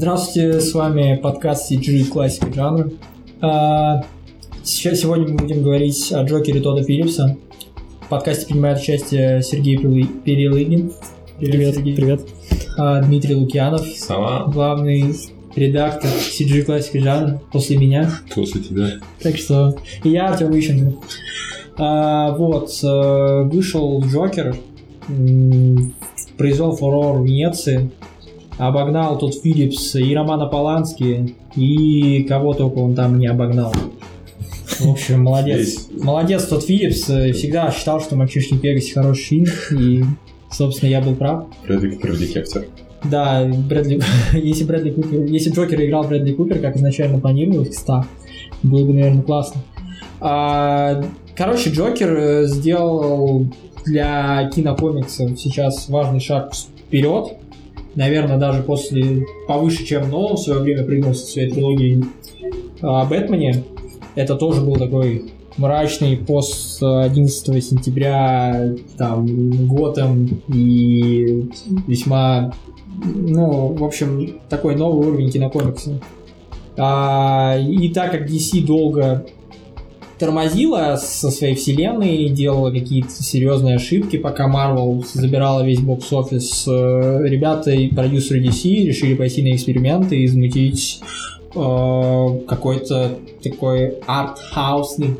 Здравствуйте, с вами подкаст CG Классика жанра. Сейчас, сегодня мы будем говорить о Джокере Тодда Филлипса. В подкасте принимает участие Сергей Перелыгин. Привет, Сергей. привет. А, Дмитрий Лукьянов, Сама главный редактор CG Классика жанра после меня. после тебя. Так что и я, Артем Ищенко. А, вот, э, вышел Джокер, произвел фурор в Венеции, обогнал тот Филлипс и Романа Полански, и кого только он там не обогнал. В общем, молодец. Молодец тот Филлипс. Всегда считал, что «Мальчишник в Вегасе» хороший фильм, и, собственно, я был прав. Брэдли Купер в дикий актер. Да, Брэдли, если Брэдли Купер, если Джокер играл Брэдли Купер, как изначально планировалось, кстати, было бы, наверное, классно. А, короче, Джокер э, сделал для кинокомиксов сейчас важный шаг вперед. Наверное, даже после повыше, чем Нолан в свое время прыгнул со своей трилогией о Бэтмене. Это тоже был такой мрачный пост 11 сентября, там, Готэм и весьма ну, в общем, такой новый уровень кинокомикса. А, и так как DC долго тормозила со своей вселенной, делала какие-то серьезные ошибки, пока Marvel забирала весь бокс-офис, э, ребята и продюсеры DC решили пойти на эксперименты и замутить э, какой-то такой арт-хаусный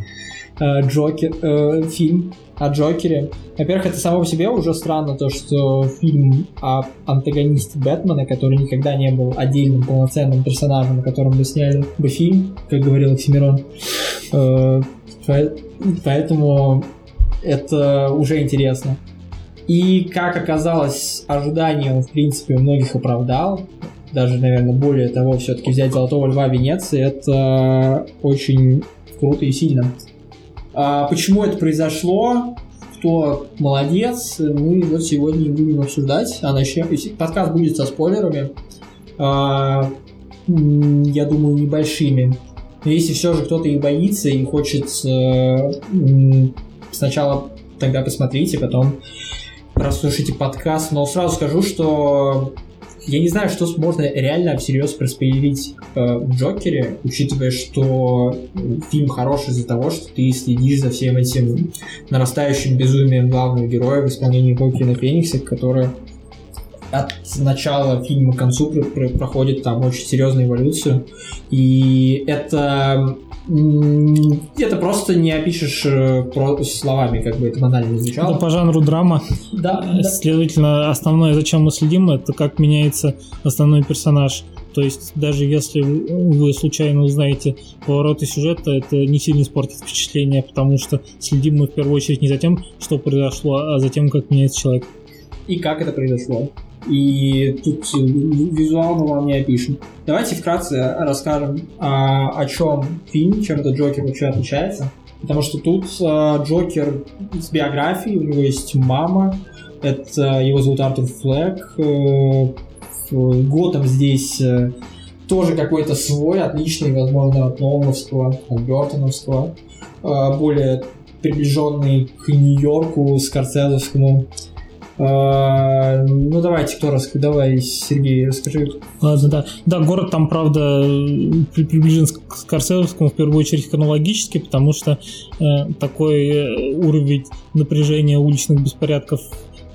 э, Джокер, э, фильм о Джокере. Во-первых, это само по себе уже странно, то, что фильм о антагонисте Бэтмена, который никогда не был отдельным полноценным персонажем, о котором бы сняли бы фильм, как говорил Оксимирон. По- Поэтому это уже интересно. И, как оказалось, ожидания он, в принципе, многих оправдал. Даже, наверное, более того, все-таки взять Золотого Льва Венеции, это очень круто и сильно. А почему это произошло? Кто молодец? Мы вот сегодня будем обсуждать. А начнем. Подкаст будет со спойлерами. А, я думаю, небольшими. Но если все же кто-то их боится и хочет э, сначала тогда посмотрите, потом прослушайте подкаст. Но сразу скажу, что я не знаю, что можно реально всерьез проспойлерить э, в Джокере, учитывая, что фильм хорош из-за того, что ты следишь за всем этим нарастающим безумием главного героя в исполнении Хокина Феникса, который от начала фильма к концу пр- пр- проходит там очень серьезную эволюцию. И это это просто не опишешь э, словами, как бы это банально звучало. по жанру драма. Да, да. Следовательно, основное, зачем мы следим, это как меняется основной персонаж. То есть, даже если вы случайно узнаете повороты сюжета, это не сильно испортит впечатление, потому что следим мы в первую очередь не за тем, что произошло, а за тем, как меняется человек. и как это произошло. И тут визуально вам не опишем. Давайте вкратце расскажем, а, о чем фильм, чем этот Джокер вообще отличается. Потому что тут а, Джокер с биографией, у него есть мама, это его зовут Артур Флэк, э, Готэм здесь э, тоже какой-то свой, отличный, возможно, от Нолановского, от Бертоновского, э, более приближенный к Нью-Йорку, Скорсезовскому. А, ну давайте, кто раз, давай, Сергей, расскажи. Ладно, да. Да, город там, правда, при- приближен к Скорсезовскому в первую очередь хронологически, потому что э, такой э, уровень напряжения уличных беспорядков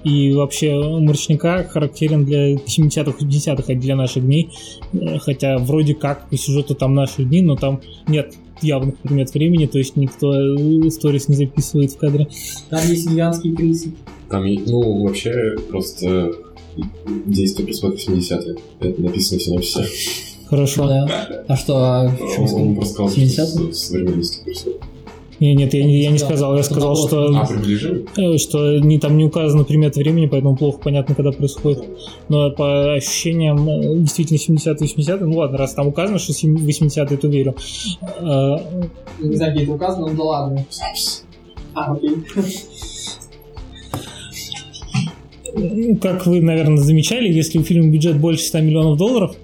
и вообще мрачника характерен для 70-х и 50-х, а для наших дней. Э, Хотя вроде как по сюжету там наши дни, но там нет явных примет времени, то есть никто э, сторис не записывает в кадре. Там есть гигантские крысы. Там, ну, вообще, просто действие происходит в 80-е. Это написано в синопсисе. Хорошо. Да. А что, а Он просто сказал, 70-е? что с- современности происходит. Не, нет, я, не- я не сказал, я сказал, что... А? Э, что не, там не указано примета времени, поэтому плохо понятно, когда происходит. Но по ощущениям э, действительно 70-е 80 ну ладно, раз там указано, что 80-е, то верю. Не знаю, где это указано, ну да ладно. А, окей. Как вы, наверное, замечали, если у фильма бюджет больше 100 миллионов долларов,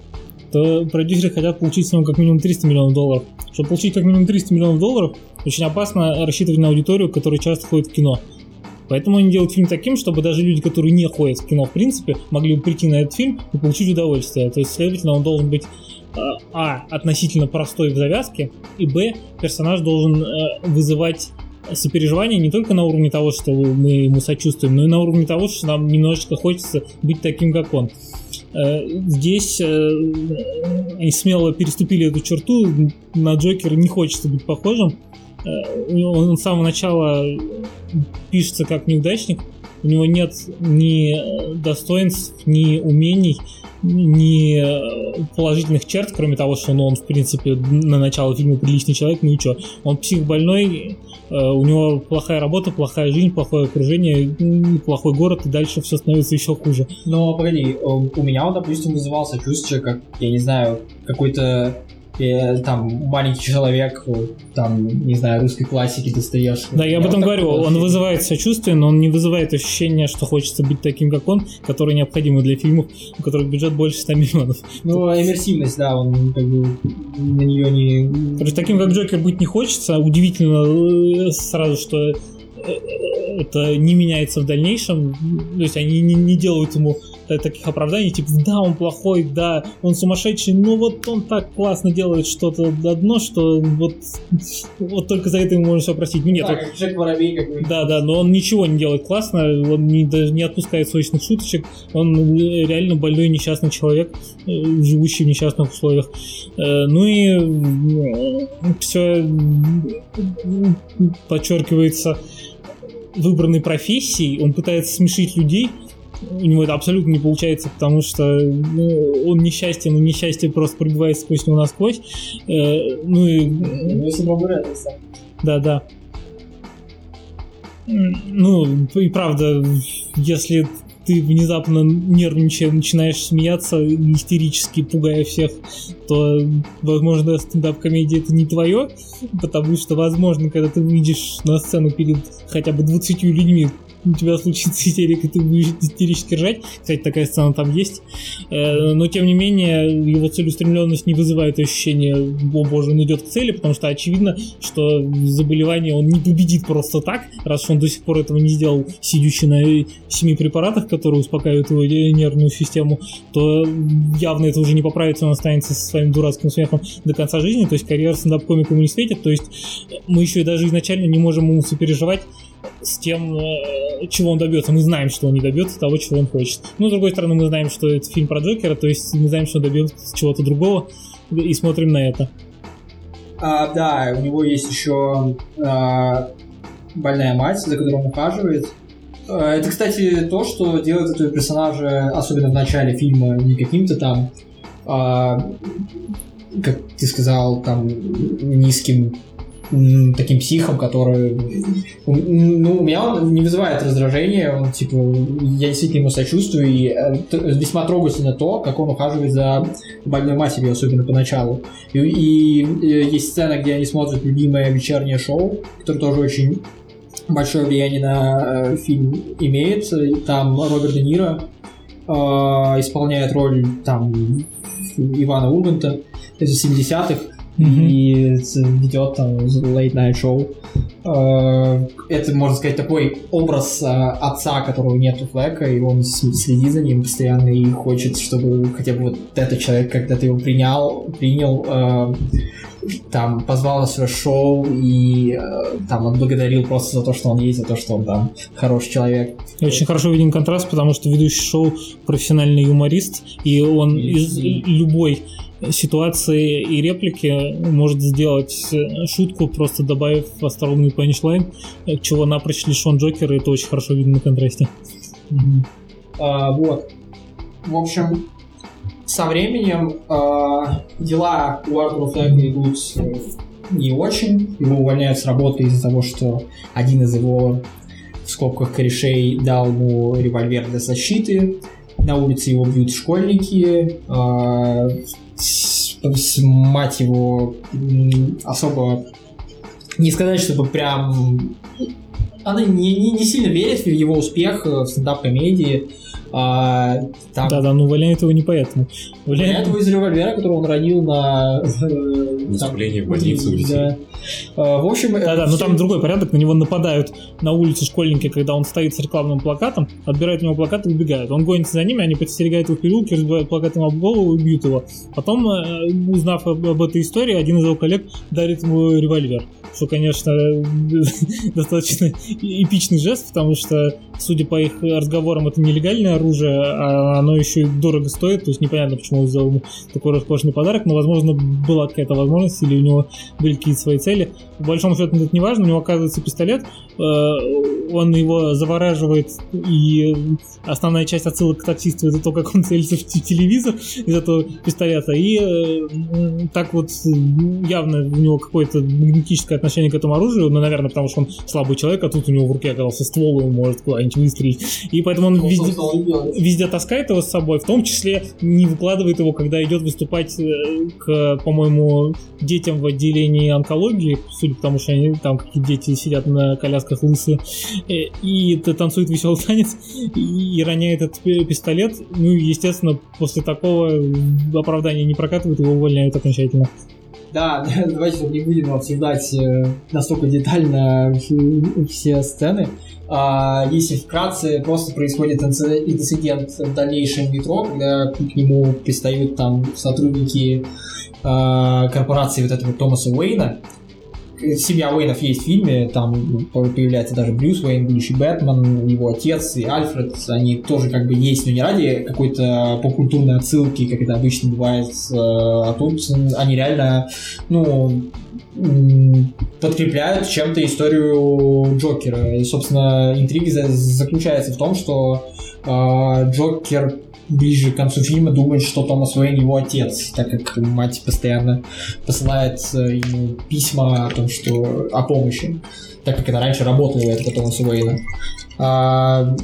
то продюсеры хотят получить с него как минимум 300 миллионов долларов. Чтобы получить как минимум 300 миллионов долларов, очень опасно рассчитывать на аудиторию, которая часто ходит в кино. Поэтому они делают фильм таким, чтобы даже люди, которые не ходят в кино в принципе, могли бы прийти на этот фильм и получить удовольствие. То есть, следовательно, он должен быть а, а относительно простой в завязке, и б персонаж должен э, вызывать сопереживание не только на уровне того, что мы ему сочувствуем, но и на уровне того, что нам немножечко хочется быть таким, как он. Э, здесь э, они смело переступили эту черту, на Джокера не хочется быть похожим. Э, он с самого начала пишется как неудачник, у него нет ни достоинств, ни умений, ни положительных черт, кроме того, что ну, он, в принципе, на начало фильма приличный человек, ну и что. Он псих больной, у него плохая работа, плохая жизнь, плохое окружение, плохой город, и дальше все становится еще хуже. Но погоди, у меня он, допустим, вызывал сочувствие, как, я не знаю, какой-то э, там маленький человек, там, не знаю, русской классики Достоевского. Да, я об этом говорю, он вызывает сочувствие, но он не вызывает ощущение, что хочется быть таким, как он, который необходимо для фильмов, у которых бюджет больше 100 миллионов. Ну, иммерсивность, да, он как бы на нее не... Короче, таким, как Джокер, быть не хочется. Удивительно э, сразу, что э, это не меняется в дальнейшем. То есть они не, не делают ему таких оправданий, типа, да, он плохой, да, он сумасшедший, но вот он так классно делает что-то одно, что вот, вот только за это ему можно все простить. Ну, нет, да, как Джек Воробей какой Да, да, но он ничего не делает классно, он не, даже не отпускает сочных шуточек, он реально больной несчастный человек, э, живущий в несчастных условиях. Э, ну и все подчеркивается выбранной профессией, он пытается смешить людей, у него это абсолютно не получается, потому что ну, он несчастье, но несчастье просто пробивает сквозь него насквозь. Э, ну и... Да, да. Ну, и правда, если ты внезапно нервничая начинаешь смеяться, истерически пугая всех, то, возможно, стендап-комедия это не твое, потому что, возможно, когда ты выйдешь на сцену перед хотя бы 20 людьми, у тебя случится истерика, ты будешь истерически ржать. Кстати, такая сцена там есть. Э, но, тем не менее, его целеустремленность не вызывает ощущения, о боже, он идет к цели, потому что очевидно, что заболевание он не победит просто так, раз он до сих пор этого не сделал, сидящий на семи препаратах, которые успокаивают его нервную систему, то явно это уже не поправится, он останется со своим дурацким смехом до конца жизни, то есть карьера стендап-комика не светит, то есть мы еще и даже изначально не можем ему сопереживать с тем, э, чего он добьется. Мы знаем, что он не добьется того, чего он хочет. Но, с другой стороны, мы знаем, что это фильм про Джокера, то есть мы знаем, что он добьется чего-то другого, и смотрим на это. А, да, у него есть еще а, больная мать, за которой он ухаживает. А, это, кстати, то, что делает этого персонажа, особенно в начале фильма, не каким-то там, а, как ты сказал, там, низким таким психом, который... Ну, у меня он не вызывает раздражения, он, типа, я действительно ему сочувствую, и э, весьма трогательно то, как он ухаживает за больной матерью, особенно поначалу. И, и, и есть сцена, где они смотрят любимое вечернее шоу, которое тоже очень большое влияние на э, фильм имеет. Там Роберт Де Ниро э, исполняет роль там Ивана Урганта из 70-х mm-hmm. и ведет там late night show. Э, это, можно сказать, такой образ э, отца, которого нет у Флека, и он следит за ним постоянно и хочет, чтобы хотя бы вот этот человек когда-то его принял, принял, э, там, позвал на свое шоу и там отблагодарил просто за то, что он есть, за то, что он там хороший человек. И очень хорошо виден контраст, потому что ведущий шоу профессиональный юморист, и он из любой ситуации и реплики может сделать э, шутку, просто добавив остроумный панчлайн, э, чего напрочь лишен Джокер, и это очень хорошо видно на контрасте. А, вот. В общем, со временем а, дела у Артура Флэга идут э, не очень. Его увольняют с работы из-за того, что один из его в скобках корешей дал ему револьвер для защиты. На улице его бьют школьники. Мать его особо не сказать, чтобы прям она не, не, не сильно верит в его успех в стендап-комедии. А, там... Да, да, но увольняет его не поэтому. Увольняет его из револьвера, который он ранил на... Выступление в больнице у Да. А, в общем... Да, да, но там другой порядок, на него нападают на улице школьники, когда он стоит с рекламным плакатом, отбирают у него плакат и убегают. Он гонится за ними, они подстерегают его в переулке, разбивают плакатом об голову и бьют его. Потом, э, узнав об, об этой истории, один из его коллег дарит ему револьвер что, конечно, достаточно эпичный жест, потому что, судя по их разговорам, это нелегальное оружие, а оно еще и дорого стоит, то есть непонятно, почему он сделал ему такой роскошный подарок, но, возможно, была какая-то возможность, или у него были какие-то свои цели. В большом счету это не важно, у него оказывается пистолет, он его завораживает, и основная часть отсылок к таксисту это то, как он целится в телевизор из этого пистолета, и э, так вот явно у него какое-то магнетическое отношение к этому оружию, ну, наверное, потому что он слабый человек, а тут у него в руке оказался ствол, и он может куда-нибудь выстрелить. И поэтому он везде, везде таскает его с собой, в том числе не выкладывает его, когда идет выступать э, к, по-моему, детям в отделении онкологии, судя по тому, что они там какие-то дети сидят на колясках лысые, э, и танцует веселый танец, и роняет этот пистолет. Ну, естественно, после такого оправдания не прокатывают, его увольняют окончательно. Да, давайте не будем обсуждать э, настолько детально все сцены. А, если вкратце, просто происходит инцидент в дальнейшем метро, когда к нему пристают там сотрудники а, корпорации вот этого Томаса Уэйна, семья Уэйнов есть в фильме, там появляется даже Брюс Уэйн, будущий Бэтмен, его отец и Альфред, они тоже как бы есть, но не ради какой-то попкультурной отсылки, как это обычно бывает, э, а тут они реально, ну, подкрепляют чем-то историю Джокера. И, собственно, интрига заключается в том, что э, Джокер ближе к концу фильма думает, что Томас Уэйн его отец, так как мать постоянно посылает э, ему письма о том, что о помощи, так как это раньше работало это по Томасу Уэйна. А,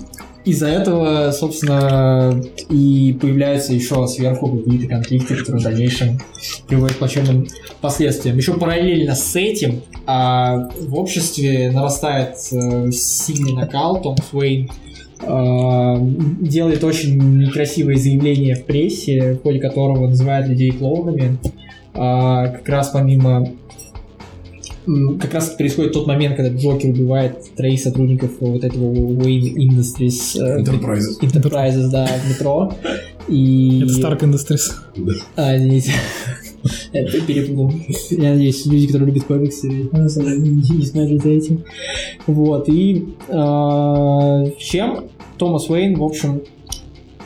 из-за этого, собственно, и появляются еще сверху какие-то конфликты, которые в дальнейшем приводят к плачевным последствиям. Еще параллельно с этим а, в обществе нарастает а, сильный накал. Томас Уэйн Э, делает очень некрасивое заявление в прессе, в ходе которого называет людей клоунами. А, как раз помимо как раз происходит тот момент, когда Джокер убивает троих сотрудников вот этого Wayne Industries э, Enterprises, Enterprises да, в метро. И... Это Stark Industries. А, извините. Это перепутал. Я надеюсь, люди, которые любят комиксы, не смотрят за этим. Вот, и э, чем Томас Уэйн, в общем,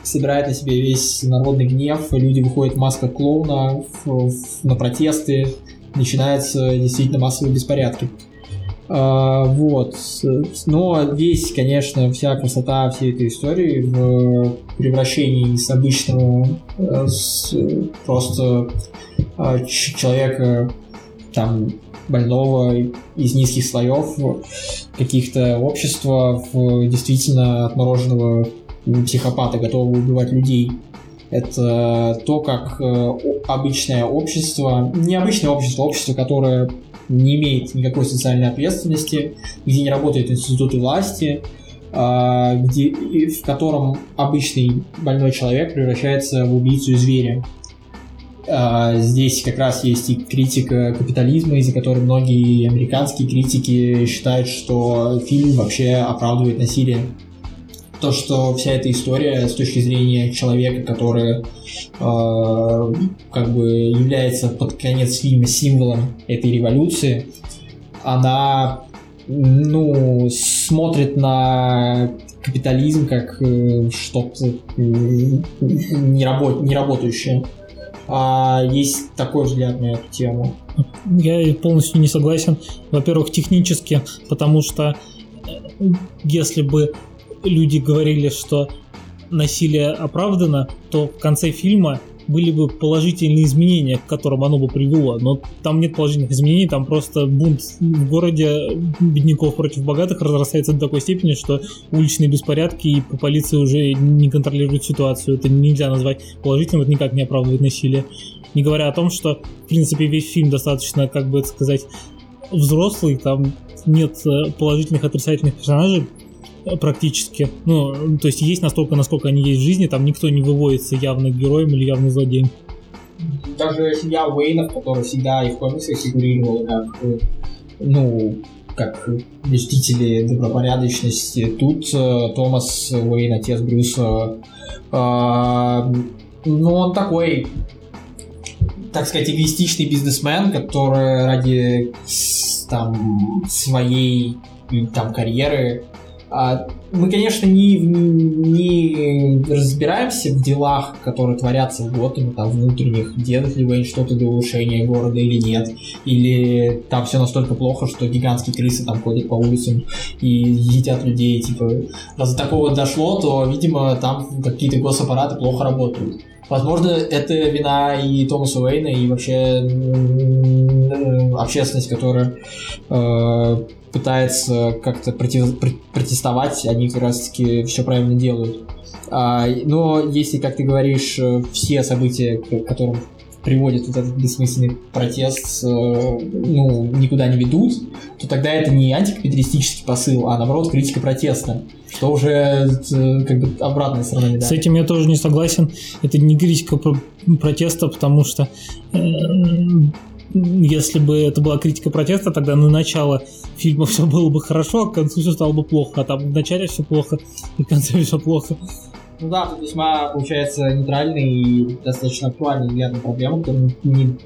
собирает на себе весь народный гнев, люди выходят в масках клоуна на протесты, начинаются действительно массовые беспорядки. А, вот. Но весь, конечно, вся красота всей этой истории в превращении с обычного э, с, просто а, человека там больного из низких слоев каких-то общества в действительно отмороженного психопата, готового убивать людей. Это то, как э, обычное общество, необычное общество, общество, которое не имеет никакой социальной ответственности, где не работают институты власти, а, где, в котором обычный больной человек превращается в убийцу и зверя. А, здесь как раз есть и критика капитализма, из-за которой многие американские критики считают, что фильм вообще оправдывает насилие. То, что вся эта история с точки зрения человека, который э, как бы является под конец фильма символом этой революции, она ну, смотрит на капитализм как э, что-то не, работ, не работающее. А есть такой взгляд на эту тему? Я полностью не согласен. Во-первых, технически, потому что э, если бы люди говорили, что насилие оправдано, то в конце фильма были бы положительные изменения, к которым оно бы привело. Но там нет положительных изменений, там просто бунт в городе бедняков против богатых разрастается до такой степени, что уличные беспорядки и полиция уже не контролирует ситуацию. Это нельзя назвать положительным, это никак не оправдывает насилие. Не говоря о том, что, в принципе, весь фильм достаточно, как бы это сказать, взрослый, там нет э, положительных отрицательных персонажей практически. Ну, то есть есть настолько, насколько они есть в жизни, там никто не выводится явно героем или явно злодеем. Даже семья Уэйнов, которая всегда и в комиксах фигурировала как, э, ну, как блюстители добропорядочности. Тут э, Томас Уэйн, отец Брюса, э, ну, он такой, так сказать, эгоистичный бизнесмен, который ради там своей там карьеры мы, конечно, не, не разбираемся в делах, которые творятся в Готэме, там, внутренних, делает ли Вейн что-то для улучшения города или нет, или там все настолько плохо, что гигантские крысы там ходят по улицам и едят людей, типа, раз до такого дошло, то, видимо, там какие-то госаппараты плохо работают. Возможно, это вина и Томаса Уэйна, и вообще общественность, которая э, пытается как-то против- пр- протестовать, они как раз-таки все правильно делают. А, но если, как ты говоришь, э, все события, к которым приводит вот этот бессмысленный протест, э, ну, никуда не ведут, то тогда это не антикапиталистический посыл, а наоборот критика протеста, что уже э, как бы обратная сторона медали. С этим я тоже не согласен. Это не критика про- протеста, потому что э, если бы это была критика протеста, тогда на начало фильма все было бы хорошо, а к концу все стало бы плохо. А там в начале все плохо, и в конце все плохо. Ну да, тут весьма получается нейтральный и достаточно актуальный взгляд на проблему, который не,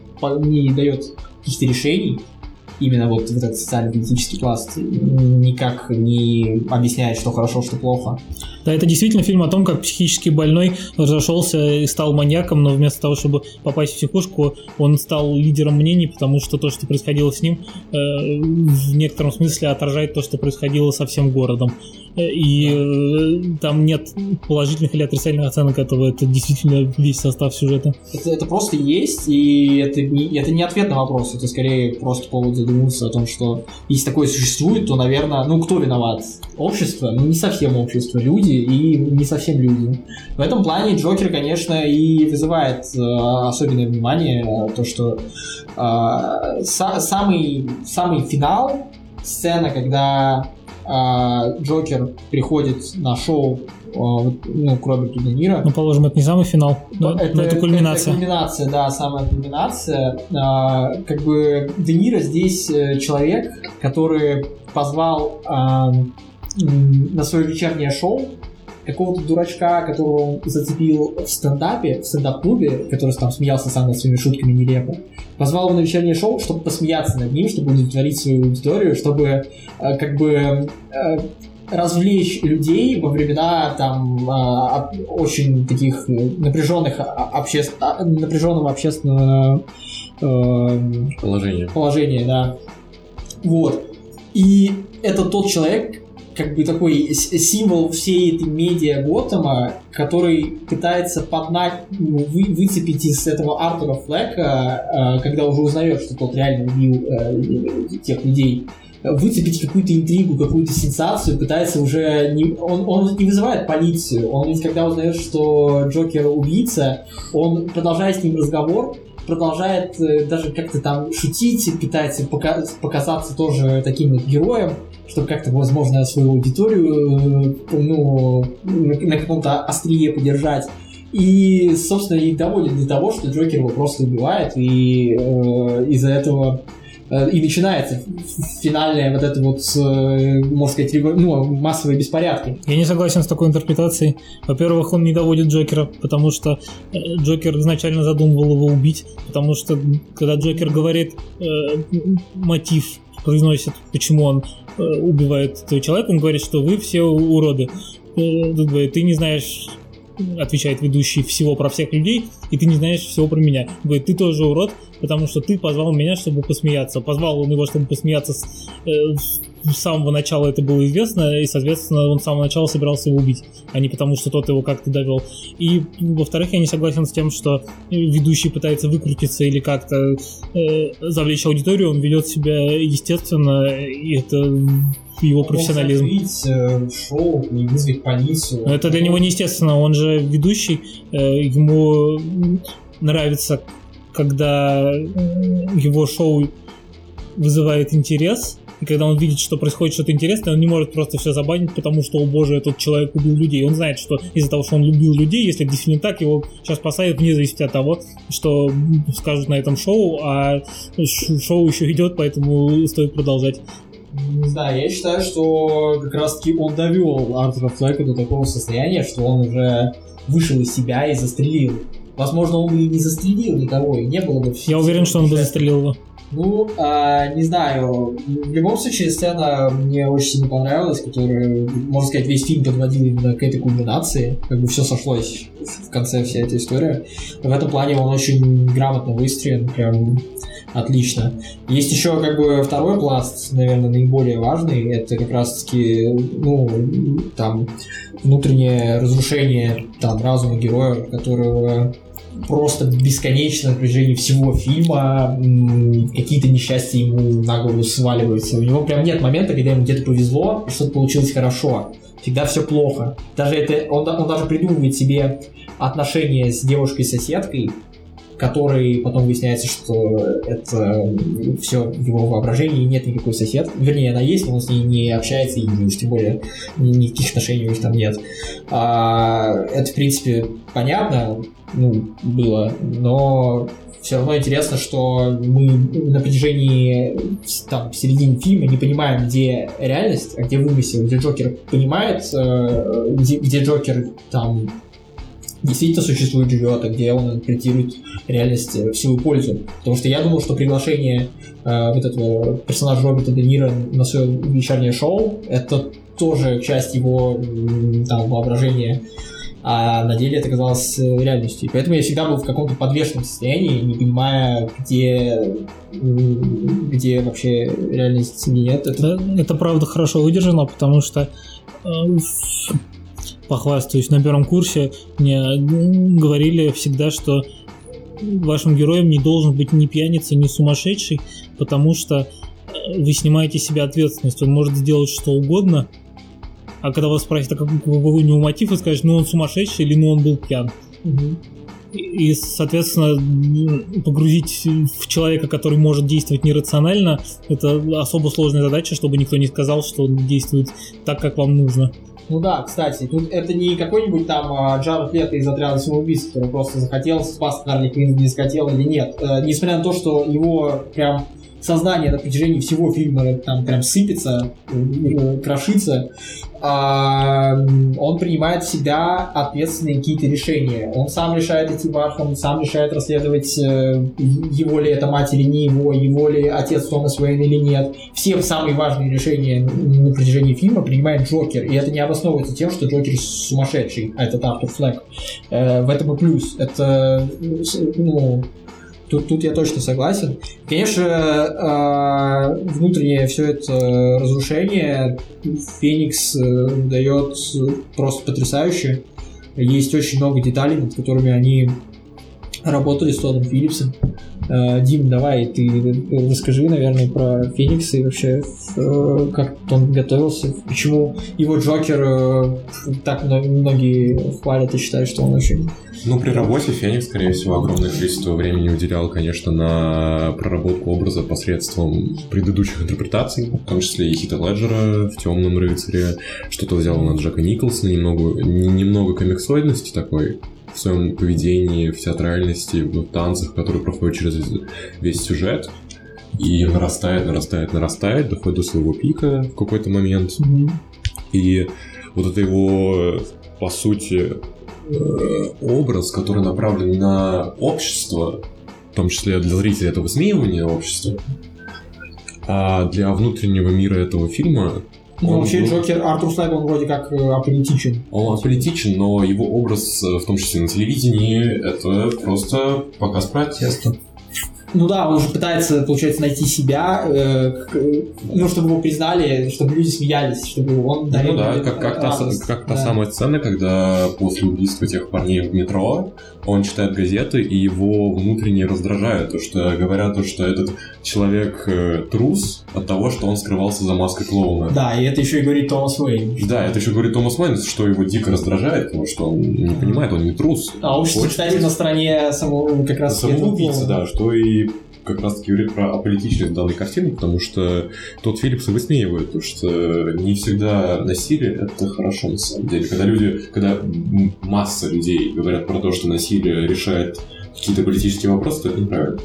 не дает каких-то решений. Именно вот, вот этот социально-политический пласт никак не объясняет, что хорошо, что плохо. Да, это действительно фильм о том, как психически больной разошелся и стал маньяком, но вместо того, чтобы попасть в психушку, он стал лидером мнений, потому что то, что происходило с ним, э, в некотором смысле отражает то, что происходило со всем городом. И э, там нет положительных или отрицательных оценок этого, это действительно весь состав сюжета. Это, это просто есть, и это не, это не ответ на вопрос, это скорее просто повод задуматься о том, что если такое существует, то, наверное, ну кто виноват? Общество? Ну не совсем общество, люди и не совсем люди. В этом плане Джокер, конечно, и вызывает э, особенное внимание, э, то, что э, са- самый, самый финал, сцена, когда э, Джокер приходит на шоу вот, ну, к Роберту Де Ниро, Ну, положим, это не самый финал, но но Ну, это, кульминация. Это кульминация, да, самая кульминация. А, как бы Де Ниро здесь э, человек, который позвал а, на свое вечернее шоу какого-то дурачка, которого он зацепил в стендапе, в стендап-клубе, который там смеялся сам над своими шутками нелепо. Позвал его на вечернее шоу, чтобы посмеяться над ним, чтобы удовлетворить свою аудиторию, чтобы э, как бы э, развлечь людей во времена там об- очень таких э, напряженных а- а, напряженного общественного э, Положение. положения, да. Вот. И это тот человек, как бы такой символ всей этой медиа Готэма, который пытается поднать, ну, вы- выцепить из этого Артура Флека, э, когда уже узнает, что тот реально убил э, тех людей, выцепить какую-то интригу, какую-то сенсацию, пытается уже... Не, он, он не вызывает полицию, он ведь когда узнает, что Джокер убийца, он продолжает с ним разговор, продолжает э, даже как-то там шутить, пытается пока- показаться тоже таким вот героем, чтобы как-то, возможно, свою аудиторию э, ну, на, каком-то острие подержать. И, собственно, и доводит до того, что Джокер его просто убивает, и э, из-за этого э, и начинается финальная вот эта вот, э, можно сказать, револ- ну, массовые беспорядки. Я не согласен с такой интерпретацией. Во-первых, он не доводит Джокера, потому что э, Джокер изначально задумывал его убить, потому что когда Джокер говорит э, мотив, произносит, почему он э, убивает этого человека, он говорит, что вы все уроды. Э, ты не знаешь отвечает ведущий всего про всех людей, и ты не знаешь всего про меня. Говорит, ты тоже урод, потому что ты позвал меня, чтобы посмеяться. Позвал он его, чтобы посмеяться с, э, с самого начала это было известно, и, соответственно, он с самого начала собирался его убить, а не потому, что тот его как-то довел. И, во-вторых, я не согласен с тем, что ведущий пытается выкрутиться или как-то э, завлечь аудиторию, он ведет себя естественно, и это его профессионализм. Он закрыть, э, шоу и вызвать полицию. Но это для него неестественно, он же ведущий, э, ему нравится, когда э, его шоу вызывает интерес, и когда он видит, что происходит что-то интересное, он не может просто все забанить, потому что, о боже, этот человек убил людей. Он знает, что из-за того, что он любил людей, если действительно так, его сейчас посадят вне зависимости от того, что скажут на этом шоу, а шоу еще идет, поэтому стоит продолжать. Не знаю, я считаю, что как раз-таки он довел Артура Флэка до такого состояния, что он уже вышел из себя и застрелил. Возможно, он бы и не застрелил никого, и не было бы... Я уверен, что он бы застрелил его. Ну, а, не знаю. В любом случае, сцена мне очень сильно понравилась, которая, можно сказать, весь фильм подводил именно к этой кульминации. Как бы все сошлось в конце вся эта история. В этом плане он очень грамотно выстроен, прям отлично. Есть еще как бы второй пласт, наверное, наиболее важный. Это как раз-таки, ну, там, внутреннее разрушение там разума героя, которого просто бесконечно на протяжении всего фильма какие-то несчастья ему на голову сваливаются. У него прям нет момента, когда ему где-то повезло, что-то получилось хорошо. Всегда все плохо. Даже это, он, он даже придумывает себе отношения с девушкой-соседкой, который потом выясняется, что это все его воображение, и нет никакой сосед. Вернее, она есть, но он с ней не общается, и уж тем более никаких отношений у них там нет. А, это, в принципе, понятно, ну, было, но все равно интересно, что мы на протяжении там, в середине фильма не понимаем, где реальность, а где вымысел, где Джокер понимает, э, где, где Джокер там действительно существует, живет, а где он интерпретирует реальность в свою пользу. Потому что я думал, что приглашение э, вот этого персонажа Роберта Де Ниро на свое вечернее шоу это тоже часть его там, воображения а на деле это казалось э, реальностью. И поэтому я всегда был в каком-то подвешенном состоянии, не понимая, где, где вообще реальность нет. Это... это, это правда хорошо выдержано, потому что э, похвастаюсь, на первом курсе мне говорили всегда, что вашим героем не должен быть ни пьяница, ни сумасшедший, потому что э, вы снимаете себе ответственность. Он может сделать что угодно, а когда вас спросят, а какой, у него мотив, вы скажете, ну он сумасшедший или ну он был пьян. Угу. И, соответственно, погрузить в человека, который может действовать нерационально, это особо сложная задача, чтобы никто не сказал, что он действует так, как вам нужно. Ну да, кстати, тут это не какой-нибудь там а, Джаред Лето из отряда самоубийств, который просто захотел спас Харли Квинн, не захотел или нет. Э, несмотря на то, что его прям сознание на протяжении всего фильма там прям сыпется, э, крошится, а, он принимает всегда ответственные какие-то решения. Он сам решает идти в Архам, сам решает расследовать, э, его ли это мать или не его, его ли отец Томас Уэйн или нет. Все самые важные решения на протяжении фильма принимает Джокер, и это не обосновывается тем, что Джокер сумасшедший, а это Артур Флек. Э, в этом и плюс. Это, ну, Тут, тут я точно согласен. Конечно, э, внутреннее все это разрушение Феникс э, дает просто потрясающе. Есть очень много деталей, над которыми они работали с Тодом Филлипсом. Э, Дим, давай, ты расскажи, наверное, про Феникса и вообще, как он готовился, почему его Джокер так многие хвалят и считают, что он очень ну, при работе Феникс, скорее всего, огромное количество времени уделял, конечно, на проработку образа посредством предыдущих интерпретаций, в том числе и Хита Леджера в «Темном рыцаре», что-то взял на Джека Николсона, немного, немного комиксоидности такой, в своем поведении, в театральности, в танцах, которые проходят через весь сюжет. И нарастает, нарастает, нарастает, доходит до своего пика в какой-то момент. Mm-hmm. И вот это его, по сути, Э, образ, который направлен на общество, в том числе для зрителя это высмеивание общества, а для внутреннего мира этого фильма ну, он вообще был... Джокер Артур Снайп, он вроде как э, аполитичен. Он аполитичен, но его образ, э, в том числе на телевидении, это просто показ протеста. Ну да, он уже пытается, получается, найти себя, э, ну, чтобы его признали, чтобы люди смеялись, чтобы он дарил Ну да, как, как, та, как да. та самая сцена, когда после убийства тех парней в метро он читает газеты, и его внутренне раздражает то, что говорят, то, что этот человек э, трус от того, что он скрывался за маской клоуна. Да, и это еще и говорит Томас Уэйн. Да, это еще говорит Томас Уэйн, что его дико раздражает, потому что он не понимает, он не трус. А уж, кстати, на стороне самого как раз самоубийцы, да, что и как раз-таки говорит про аполитичность данной картины, потому что тот Филлипс высмеивает, то, что не всегда насилие — это хорошо на самом деле. Когда люди, когда масса людей говорят про то, что насилие решает какие-то политические вопросы, то это неправильно.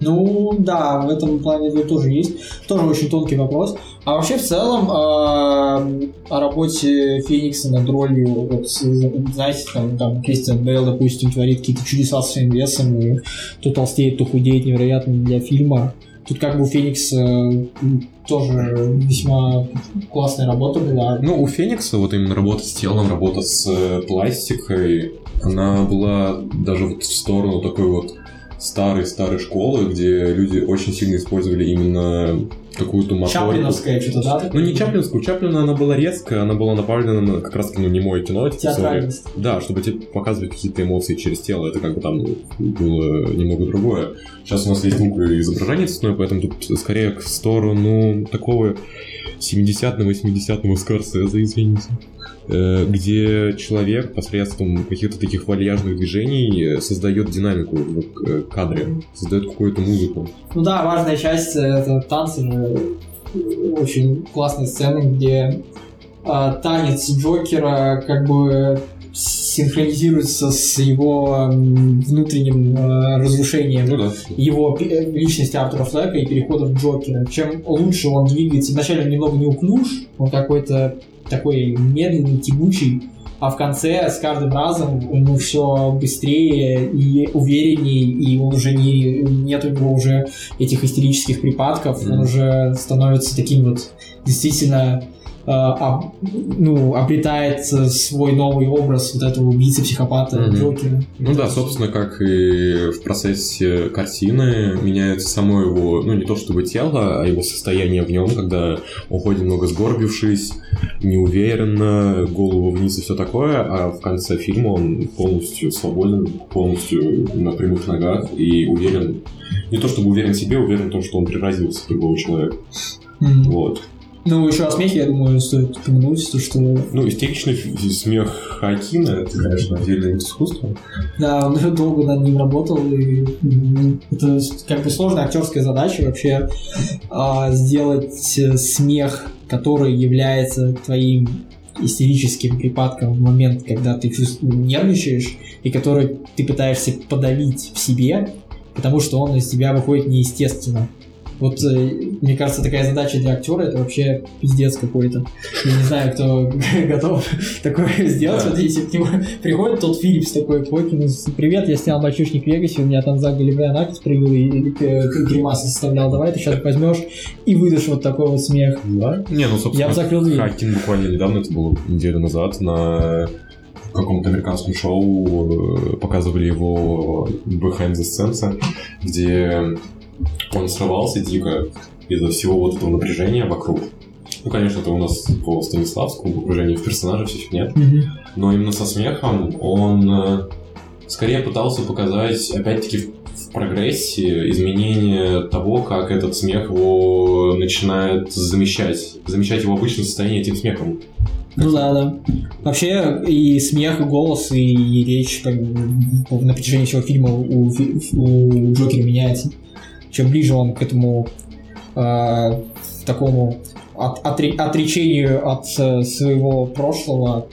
Ну, да, в этом плане тоже есть. Тоже очень тонкий вопрос. А вообще, в целом, э, о работе Феникса над ролью, вот, знаете, там, там Кристиан Бейл, допустим, творит какие-то чудеса своим весом, и то толстеет, то худеет невероятно для фильма. Тут как бы у Феникса тоже весьма классная работа была. Ну, у Феникса вот именно работа с телом, работа с э, пластикой, она была даже вот в сторону такой вот старой-старой школы, где люди очень сильно использовали именно какую-то моторику. Чаплиновская что-то, да? Ну, не Чаплинскую. Чаплина она была резкая, она была направлена на как раз ну, немое кино. Театральность. Да, чтобы тебе показывать какие-то эмоции через тело. Это как бы там было немного другое. Сейчас у нас есть звук изображение цветное, поэтому тут скорее к сторону такого 70-го, 80-го Скорсезе, извините. Э, где человек посредством каких-то таких вальяжных движений создает динамику в э, кадре, создает какую-то музыку. Ну да, важная часть это танцы, очень классные сцены, где э, танец Джокера как бы синхронизируется с его внутренним э, разрушением ну, да. его личности Артура Флека и переходом Джокера. Чем лучше он двигается, вначале он немного неуклюж, он какой-то такой медленный, тягучий, а в конце с каждым разом у него все быстрее и увереннее, и он уже не нет у него уже этих истерических припадков, mm. он уже становится таким вот действительно э, ну, обретает свой новый образ вот этого убийцы-психопата mm-hmm. Джокера. Ну да, собственно, как и в процессе картины меняется само его, ну не то чтобы тело, а его состояние в нем, когда он ходит немного сгорбившись, неуверенно, голову вниз и все такое, а в конце фильма он полностью свободен, полностью на прямых ногах и уверен, не то чтобы уверен в себе, уверен в том, что он превратился в другого человека. Mm-hmm. Вот. Ну, еще о смехе, я думаю, стоит упомянуть, то, что... Ну, истеричный смех Хакина, это, конечно, отдельное искусство. Да, он долго над ним работал, и это как бы сложная актерская задача вообще а, сделать смех, который является твоим истерическим припадком в момент, когда ты нервничаешь, и который ты пытаешься подавить в себе, потому что он из тебя выходит неестественно. Вот, э, мне кажется, такая задача для актера это вообще пиздец какой-то. Я не знаю, кто готов такое сделать. Вот если к нему приходит тот Филлипс такой, Покинус, привет, я снял «Мальчишник в Вегасе», у меня там за голевая накид прыгал и гримасы составлял. Давай ты сейчас возьмешь и выдашь вот такой вот смех. Да? Не, ну, собственно, я бы закрыл дверь. Хакин буквально недавно, это было неделю назад, на каком-то американском шоу э, показывали его behind the scenes, где он срывался дико из-за всего вот этого напряжения вокруг. Ну, конечно, это у нас по Станиславскому окружению в персонаже все нет. Mm-hmm. Но именно со смехом он э, скорее пытался показать, опять-таки, в прогрессе изменение того, как этот смех его начинает замещать. Замещать его обычное состояние этим смехом. Ну да, да. Вообще и смех, и голос, и речь так, на протяжении всего фильма у, у Джокера меняется чем ближе он к этому э, такому от, отре, отречению от э, своего прошлого,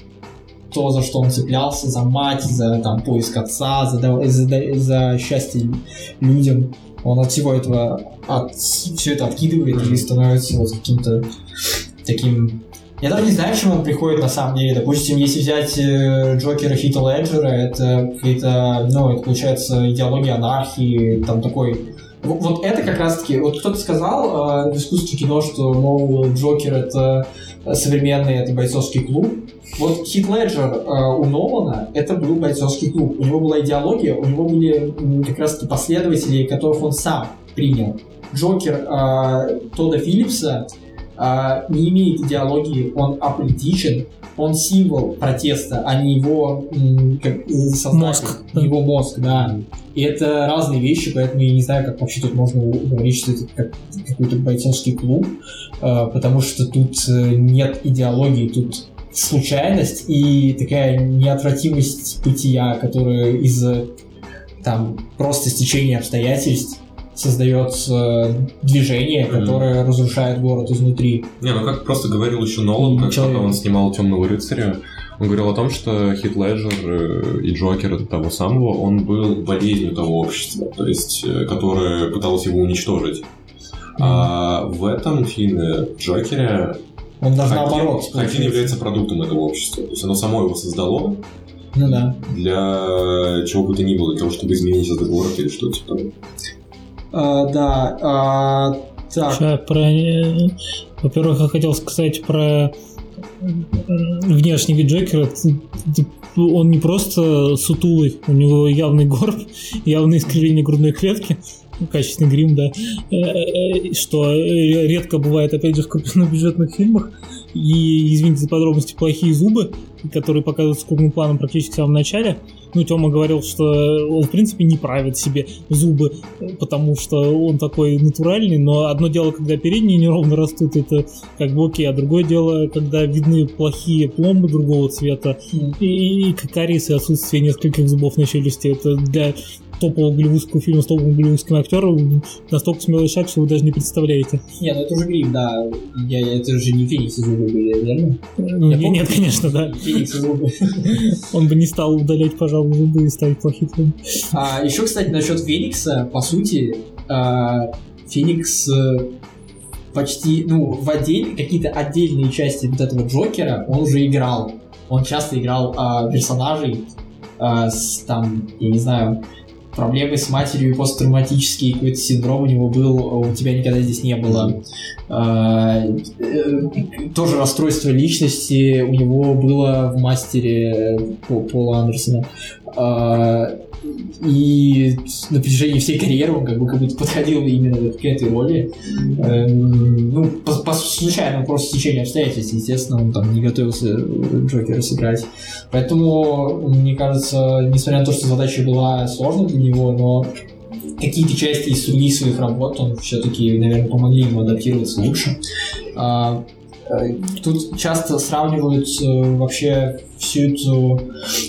то, за что он цеплялся, за мать, за там, поиск отца, за, за, за счастье людям, он от всего этого от, все это откидывает и становится вот каким-то таким я даже не знаю, к он приходит на самом деле. Допустим, если взять э, Джокера Хита Леджера, это какие-то, ну, это получается идеология анархии, там такой вот это как раз-таки, вот кто-то сказал э, в искусстве кино, что, мол, Джокер это современный, это бойцовский клуб. Вот Хит Леджер э, у Нолана это был бойцовский клуб. У него была идеология, у него были как раз-таки последователи, которых он сам принял. Джокер э, Тода Филлипса э, не имеет идеологии, он аполитичен, он символ протеста, а не его как, мозг. его мозг, да. И это разные вещи, поэтому я не знаю, как вообще тут можно говорить, что это как какой-то бойцовский клуб, э, потому что тут э, нет идеологии, тут случайность и такая неотвратимость бытия, которая из там просто стечения обстоятельств создает э, движение, которое разрушает город изнутри. Не, ну как просто говорил еще Нолан, как когда он снимал Темного рыцаря, он говорил о том, что Хит Леджер э, и Джокер того самого, он был болезнью того общества, то есть, э, которое пыталось его уничтожить. А в этом фильме Джокере Он даже Хакин, наоборот. Хакин является продуктом этого общества. То есть оно само его создало Ну да. для чего бы то ни было, для того, чтобы изменить этот город или что-то типа. А, да. а, так. Ща про... Во-первых, я хотел сказать про внешний вид т- Он не просто сутулый, у него явный горб, явное искривление грудной клетки, качественный грим, да, Э, э, что редко бывает, опять же, в крупнобюджетных фильмах. И, извините за подробности, плохие зубы, которые показываются крупным планом практически в самом начале. Ну, Тёма говорил, что он, в принципе, не правит себе зубы, потому что он такой натуральный, но одно дело, когда передние неровно растут, это как бы окей, а другое дело, когда видны плохие пломбы другого цвета и, и кариес и отсутствие нескольких зубов на челюсти. Это для топового голливудского фильма с топовым голливудским актером настолько смелый шаг, что вы даже не представляете. Нет, ну это уже грим, да. Я, это же не Феникс и зубы были, верно? Ну, Я не- помню. нет, конечно, да. Феникс и зубы. Он бы не стал удалять, пожалуй, зубы и ставить плохие пломбы. А, еще, кстати, насчет Феникса, по сути, а, Феникс э, почти, ну, в отдель, какие-то отдельные части вот этого Джокера он уже играл. Он часто играл а, персонажей а, с, там, я не знаю, проблемы с матерью, посттравматический какой-то синдром у него был, у тебя никогда здесь не было. А, э, тоже расстройство личности у него было в мастере По- Пола Андерсона. И на протяжении всей карьеры он как бы как будто подходил именно к этой роли. Эм, ну, по, по случайному просто течению обстоятельств, естественно, он там не готовился э, Джокера сыграть. Поэтому, мне кажется, несмотря на то, что задача была сложной для него, но какие-то части из других своих работ он все-таки, наверное, помогли ему адаптироваться лучше. А, Тут часто сравнивают э, вообще всю эту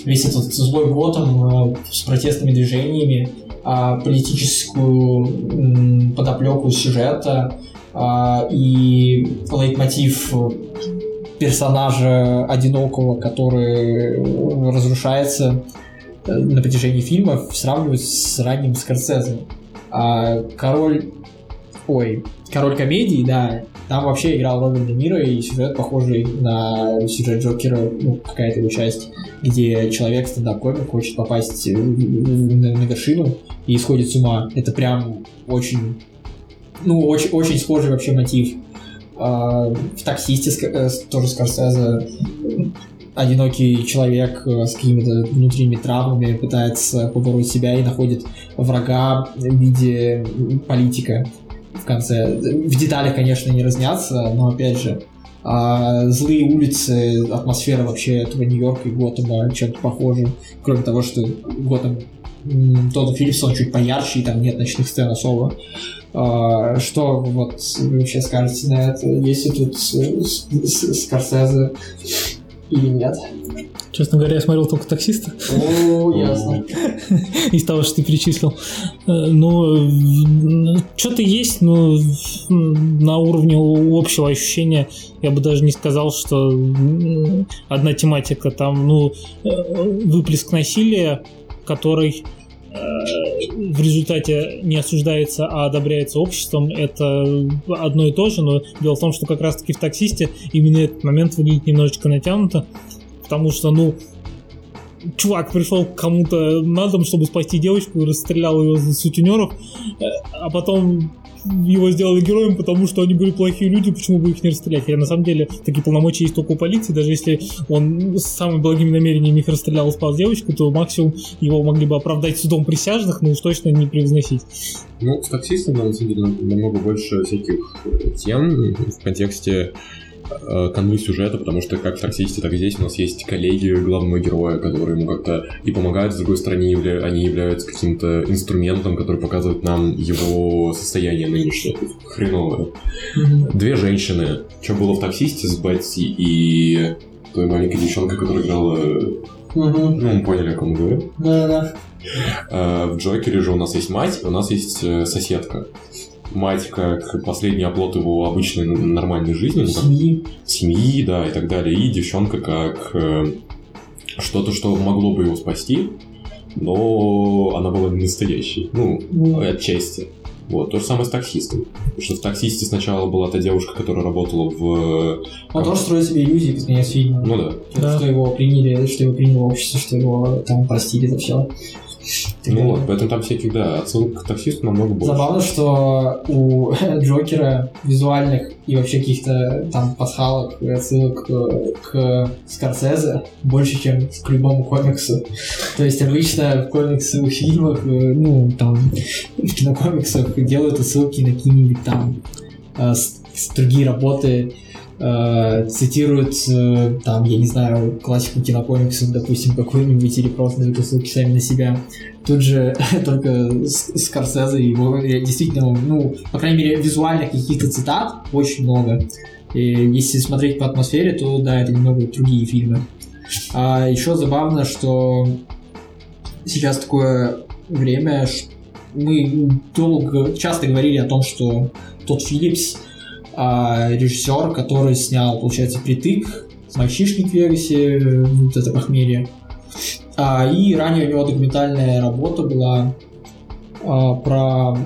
весь этот злой Готэм э, с протестными движениями, политическую подоплеку сюжета и лейтмотив э, персонажа одинокого, который э, разрушается э, на протяжении фильма, сравнивают с ранним Скорсезе. Король... Ой, король комедии, да, там вообще играл Робин Де Ниро, и сюжет похожий на сюжет Джокера, ну, какая-то его часть, где человек, стендап-комик, хочет попасть на, вершину и исходит с ума. Это прям очень, ну, очень, очень схожий вообще мотив. А, В таксисте э, тоже Скорсезе одинокий человек э, с какими-то внутренними травмами пытается побороть себя и находит врага в виде политика в конце. В деталях, конечно, не разнятся, но опять же, а, злые улицы, атмосфера вообще этого Нью-Йорка и Готэма чем-то похожа. Кроме того, что Готэм м, Тодд Филлипс, он чуть поярче, и там нет ночных сцен особо. А, Что вот вы вообще скажете на это? Есть ли тут Скорсезе или нет? Честно говоря, я смотрел только таксиста О, ясно. из того, что ты перечислил. Ну, что-то есть, но на уровне общего ощущения я бы даже не сказал, что одна тематика там, ну, э, выплеск насилия, который э, в результате не осуждается, а одобряется обществом, это одно и то же, но дело в том, что как раз-таки в таксисте именно этот момент выглядит немножечко натянуто, потому что, ну, чувак пришел к кому-то на дом, чтобы спасти девочку, и расстрелял ее за сутенеров, э, а потом его сделали героем, потому что они были плохие люди, почему бы их не расстрелять? Хотя на самом деле такие полномочия есть только у полиции, даже если он с самыми благими намерениями их расстрелял и спас девочку, то максимум его могли бы оправдать судом присяжных, но уж точно не превозносить. Ну, с таксистом, на самом деле, намного больше всяких э, тем в контексте канвы сюжета, потому что как в таксисте, так и здесь у нас есть коллеги главного героя, которые ему как-то и помогают, с другой стороны, явля- они являются каким-то инструментом, который показывает нам его состояние нынешнее, хреновое. Две женщины. Что было в таксисте с Бетси и той маленькой девчонкой, которая играла... Мгм. Ну, мы поняли, о ком говорю. Да-да-да. А, В Джокере же у нас есть мать, у нас есть э, соседка. Мать как последний оплот его обычной нормальной жизни, ну, как Семьи. семьи, да, и так далее. И девчонка как э, что-то, что могло бы его спасти, но она была не настоящей. Ну, Ну, отчасти. Вот, то же самое с таксистом. Потому что в таксисте сначала была та девушка, которая работала в... Он тоже строит себе иллюзии конец фильма. Ну да. Да. Что его приняли, что его приняло общество, что его там простили за все. Ну вот, поэтому там всяких, да, отсылок к таксисту намного больше. Забавно, что у Джокера визуальных и вообще каких-то там пасхалок и отсылок э, к Скорсезе больше, чем к любому комиксу. То есть обычно в комиксах, в фильмах, э, ну, там, в кинокомиксах делают отсылки на какие-нибудь там э, другие работы, э, цитируют, э, там, я не знаю, классику кинокомиксов, допустим, какую-нибудь, или просто дают отсылки сами на себя. Тут же только Скорсезе его я действительно, ну, по крайней мере, визуальных каких-то цитат очень много. И если смотреть по атмосфере, то да, это немного другие фильмы. А еще забавно, что сейчас такое время, мы долго, часто говорили о том, что тот Филлипс, а, режиссер, который снял, получается, «Притык», «Мальчишник в Вегасе», вот это похмелье. А, и ранее у него документальная работа была а, про...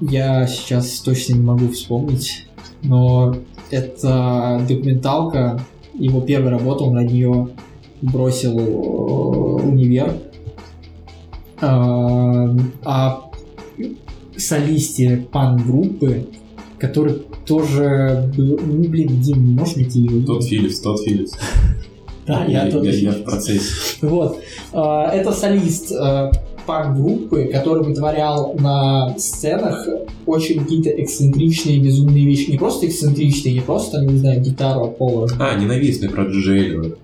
Я сейчас точно не могу вспомнить, но это документалка, его первая работа, он на нее бросил э, универ. А, о солисте пан-группы, который тоже был... Ну, блин, Дим, можешь найти его? Тот Филлипс, тот Филлипс. Да, я, тот я, в процессе. Вот. А, Это солист э, панк-группы, который вытворял на сценах очень какие-то эксцентричные, безумные вещи. Не просто эксцентричные, не просто, не знаю, гитару от пола. А, ненавистный про Джиджи Эллен.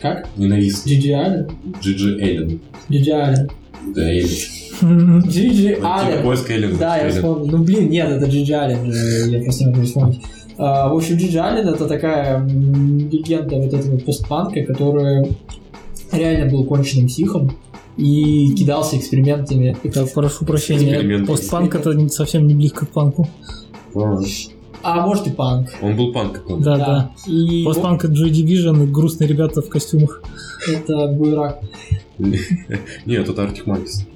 Как? Ненавистный. Джиджи Аллен? Джиджи Эллен. Джиджи Аллен. Да, Эллен. Джиджи Типа Аллен. поиск Эллен. Да, я вспомнил. Ну, блин, нет, это Джиджи Аллен же, я просто не могу вспомнить. А, В общем, Джиджи Аллен это такая легенда вот этого постпанка, который реально был конченным психом и кидался экспериментами. Так, прошу прощения, Эксперименты. постпанк это совсем не близко к панку. А, А может и панк. Он был панк, помню. Да, да. И Постпанк это Joy Division и грустные ребята в костюмах. это буерак. Нет, это Артик Манкис.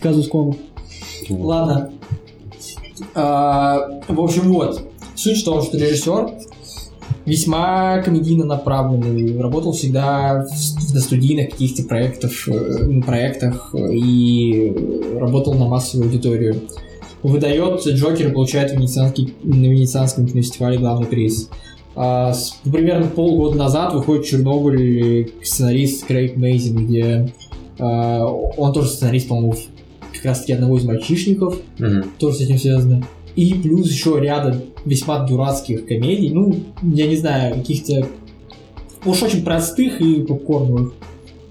Казус кому. Ладно. А, в общем, вот. Суть в том, что режиссер весьма комедийно направленный, работал всегда в, достудийных каких-то проектах, э, проектах и работал на массовую аудиторию. Выдает Джокер и получает венецианский, на Венецианском фестивале главный приз. А, с- примерно полгода назад выходит Чернобыль сценарист Крейг Мейзин, где а, он тоже сценарист, по-моему, как раз таки одного из мальчишников, Мгм. тоже с этим связано. И плюс еще рядом весьма дурацких комедий, ну, я не знаю, каких-то уж очень простых и попкорновых.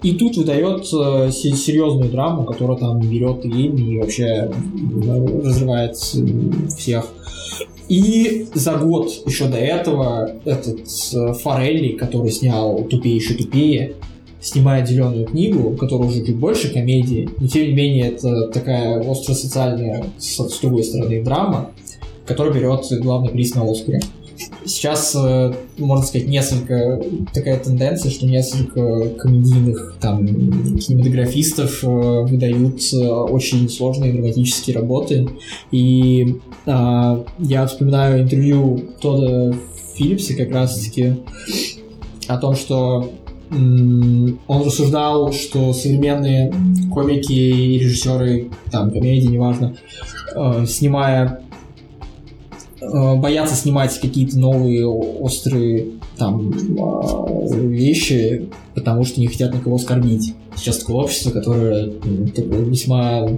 И тут выдает э, се- серьезную драму, которая там берет и и вообще м, разрывает всех. И за год еще до этого этот э, Форелли, который снял «Тупее еще тупее», снимает «Зеленую книгу», которая уже чуть больше комедии, но тем не менее это такая остро-социальная, с, с другой стороны, драма, которая берет главный приз на Оскаре. Сейчас, э, можно сказать, несколько такая тенденция, что несколько комедийных там кинематографистов э, выдают э, очень сложные драматические работы. И а, я вспоминаю интервью Тода Филлипса как раз-таки о том, что он рассуждал, что современные комики и режиссеры, там, комедии, неважно, снимая боятся снимать какие-то новые острые там э, вещи, потому что не хотят никого оскорбить. Сейчас такое общество, которое такое весьма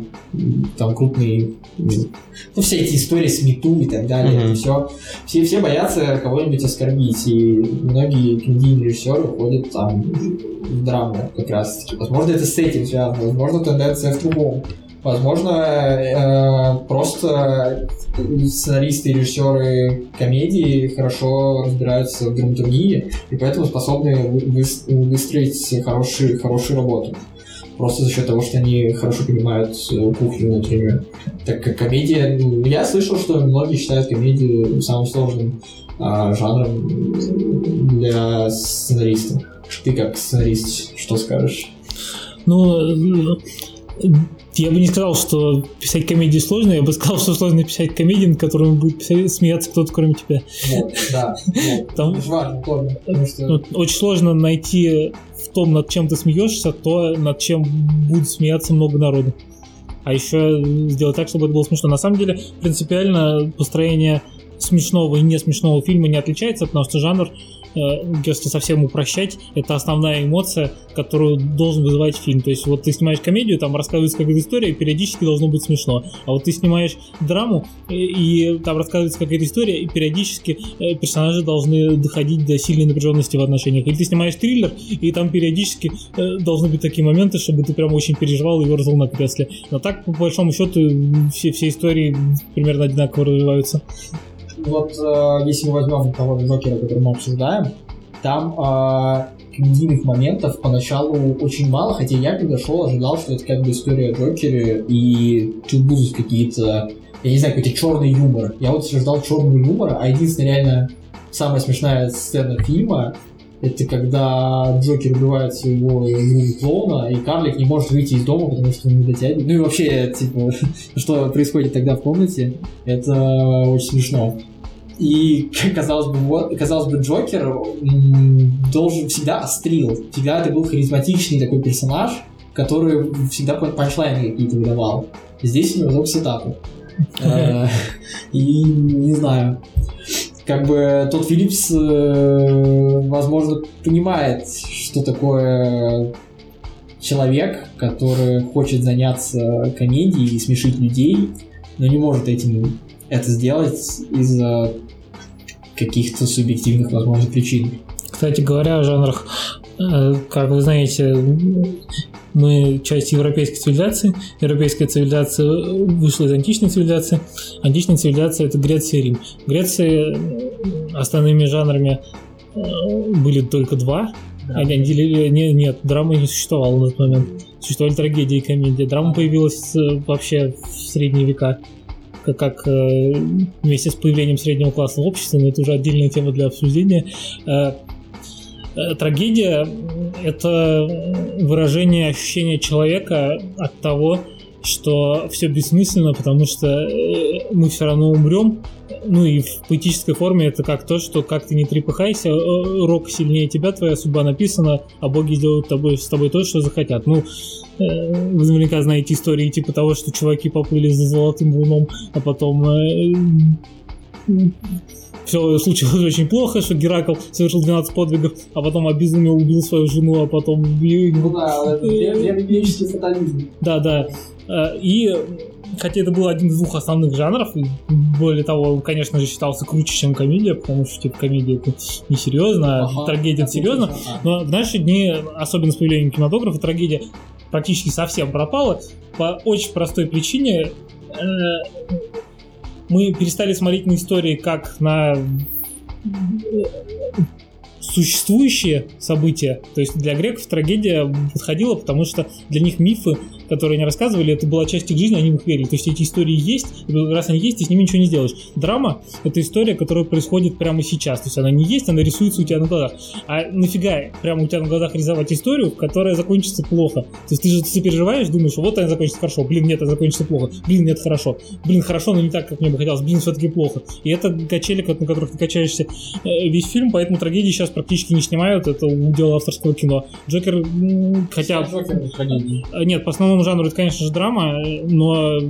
там крупные, ну все эти истории с мету и так далее, Мгм. это все, все, все боятся кого-нибудь оскорбить, и многие комедийные режиссеры ходят там в драму как раз таки. Возможно, это с этим связано, возможно, тенденция в другом. Возможно, э, просто сценаристы и режиссеры комедии хорошо разбираются в драматургии и поэтому способны выстроить хороший, хорошую работу. Просто за счет того, что они хорошо понимают э, кухню внутреннюю. Так как комедия... Я слышал, что многие считают комедию самым сложным а, жанром для сценаристов. Ты как сценарист, что скажешь? Ну, я бы не сказал, что писать комедии сложно, я бы сказал, что сложно писать комедии, над которыми будет писать, смеяться кто-то, кроме тебя. Вот, да. Вот. Там, это важно, тоже, потому что... Вот, очень сложно найти в том, над чем ты смеешься, то, над чем будет смеяться много народу. А еще сделать так, чтобы это было смешно. На самом деле, принципиально построение смешного и не смешного фильма не отличается, потому что жанр если совсем упрощать, это основная эмоция, которую должен вызывать фильм. То есть вот ты снимаешь комедию, там рассказывается какая-то история, и периодически должно быть смешно. А вот ты снимаешь драму, и, и там рассказывается какая-то история, и периодически э, персонажи должны доходить до сильной напряженности в отношениях. Или ты снимаешь триллер, и там периодически э, должны быть такие моменты, чтобы ты прям очень переживал и ерзал на кресле. Но так, по большому счету, все, все истории примерно одинаково развиваются вот э, если мы возьмем того Джокера, который мы обсуждаем, там э, комедийных моментов поначалу очень мало, хотя я когда шел, ожидал, что это как бы история о Джокере, и тут будут какие-то, я не знаю, какой-то черный юмор. Я вот ожидал черного юмора, а единственная реально самая смешная сцена фильма это когда Джокер убивает своего друга клоуна, и карлик не может выйти из дома, потому что он не дотягивает. Ну и вообще, типа, что происходит тогда в комнате, это очень смешно. И, казалось бы, вот, казалось бы, Джокер должен всегда острил. Всегда это был харизматичный такой персонаж, который всегда панчлайны какие-то выдавал. Здесь у него только сетапы. Э, и не знаю. Как бы тот Филлипс, э, возможно, понимает, что такое человек, который хочет заняться комедией и смешить людей, но не может этим это сделать из-за каких-то субъективных, возможно, причин. Кстати говоря, о жанрах, э, как вы знаете, мы часть европейской цивилизации. Европейская цивилизация вышла из античной цивилизации. Античная цивилизация – это Греция и Рим. В Греции основными жанрами э, были только два. Да. Они делили... Не, нет, драмы не существовало на тот момент. Существовали трагедия и комедия. Драма появилась э, вообще в средние века как, э, вместе с появлением среднего класса в обществе, но это уже отдельная тема для обсуждения. Э, э, трагедия — это выражение ощущения человека от того, что все бессмысленно, потому что мы все равно умрем. Ну и в поэтической форме это как то, что как ты не трепыхайся, э, рок сильнее тебя, твоя судьба написана, а боги делают тобой, с тобой то, что захотят. Ну, э, вы наверняка знаете истории типа того, что чуваки поплыли за золотым луном, а потом все случилось очень плохо, что Геракл совершил 12 подвигов, а потом обезумел, убил свою жену, а потом... Ну да, это фатализм. Да, да. Э, и хотя это был один из двух основных жанров, и более того, конечно же, считался круче, чем комедия, потому что типа комедия это несерьезно, а трагедия это серьезно. Но в наши дни, особенно с появлением кинематографа, трагедия практически совсем пропала по очень простой причине. Э, мы перестали смотреть на истории как на существующие события. То есть для греков трагедия подходила, потому что для них мифы, которые они рассказывали, это была часть их жизни, они в них верили. То есть эти истории есть, и раз они есть, ты с ними ничего не сделаешь. Драма — это история, которая происходит прямо сейчас. То есть она не есть, она рисуется у тебя на глазах. А нафига прямо у тебя на глазах рисовать историю, которая закончится плохо? То есть ты же переживаешь, думаешь, вот она закончится хорошо, блин, нет, она закончится плохо, блин, нет, хорошо, блин, хорошо, но не так, как мне бы хотелось, блин, все-таки плохо. И это качели, на которых ты качаешься э, весь фильм, поэтому трагедии сейчас практически не снимают, это удел авторского кино. Джокер, хотя... Джокер э, Нет, по основному жанру это, конечно же, драма, но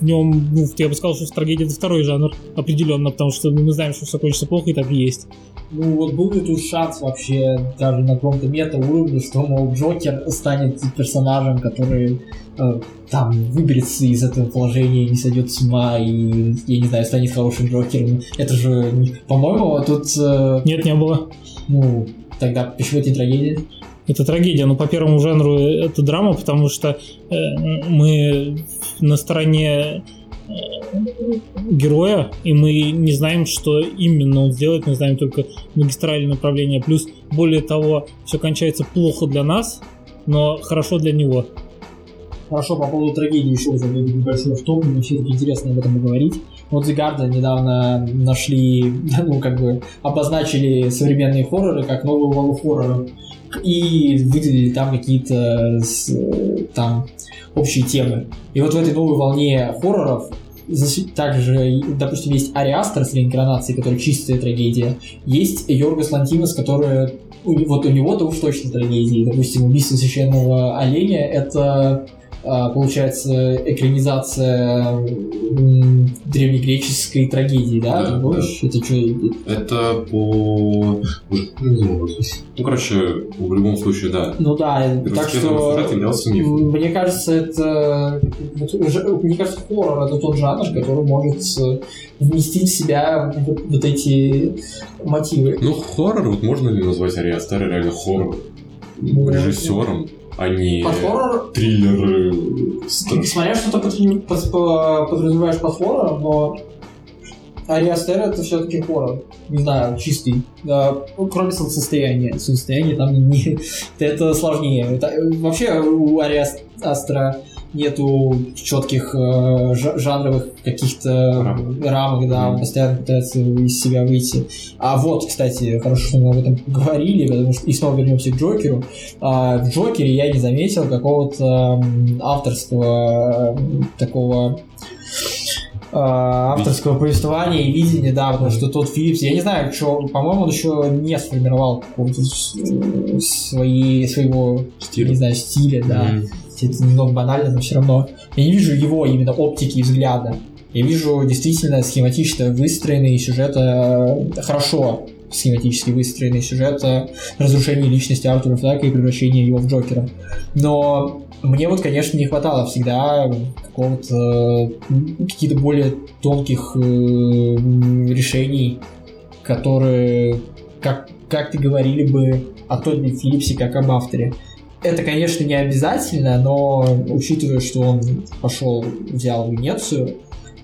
в нем, ну, я бы сказал, что трагедия это второй жанр, определенно, потому что мы знаем, что все кончится плохо, и так и есть. Ну, вот был ли тут шанс вообще даже на каком-то мета-уровне, что, мол, Джокер станет персонажем, который э, там выберется из этого положения, не сойдет с ума и, я не знаю, станет хорошим Джокером. Это же, по-моему, тут... Э, Нет, не было. Ну, тогда почему это трагедия? это трагедия. Но по первому жанру это драма, потому что э, мы на стороне э, героя, и мы не знаем, что именно он сделает, мы знаем только магистральное направление. Плюс, более того, все кончается плохо для нас, но хорошо для него. Хорошо, по поводу трагедии еще уже небольшой в том, мне все-таки интересно об этом поговорить. Вот The Guardian недавно нашли, ну, как бы, обозначили современные хорроры как новую волну хорроров и выделили там какие-то там общие темы. И вот в этой новой волне хорроров также, допустим, есть Ари Астер с реинкарнацией, которая чистая трагедия. Есть Йоргас Лантимос, которая вот у него-то уж точно трагедии. Допустим, убийство священного оленя — это получается, экранизация древнегреческой трагедии, да? да? Да. Это что? Это по... Ну, короче, в любом случае, да. Ну да, так что... Мне кажется, это... Мне кажется, хоррор — это тот жанр, который может вместить в себя вот эти мотивы. Ну, хоррор, вот можно ли назвать Ариастера реально хоррор? Ну, режиссером? А не под хоррор... триллеры. Смотря что ты подразумеваешь под хоррором, но Ариастер это все-таки хоррор. Не знаю, чистый. Да, ну, кроме состояния. Состояние там не... это сложнее. Это, вообще у Ариастера нету четких э, жанровых каких-то рамок, рамок да, mm-hmm. он постоянно пытается из себя выйти. А вот, кстати, хорошо, что мы об этом поговорили, потому что и снова вернемся к Джокеру. А, в Джокере я не заметил какого-то авторского такого а, авторского повествования и видения, да, потому что тот Филлипс, я не знаю, что, по-моему, он еще не сформировал какого-то свои, своего, Стиль. не знаю, стиля, да. Mm-hmm это немного банально, но все равно я не вижу его именно оптики и взгляда. Я вижу действительно схематично выстроенный сюжет, э, хорошо схематически выстроенный сюжет э, разрушения личности Артура Флэка и превращения его в Джокера. Но мне вот, конечно, не хватало всегда какого-то каких-то более тонких э, решений, которые, как, как ты говорили бы о Тодди Филлипсе как об авторе. Это, конечно, не обязательно, но учитывая, что он пошел, взял Венецию,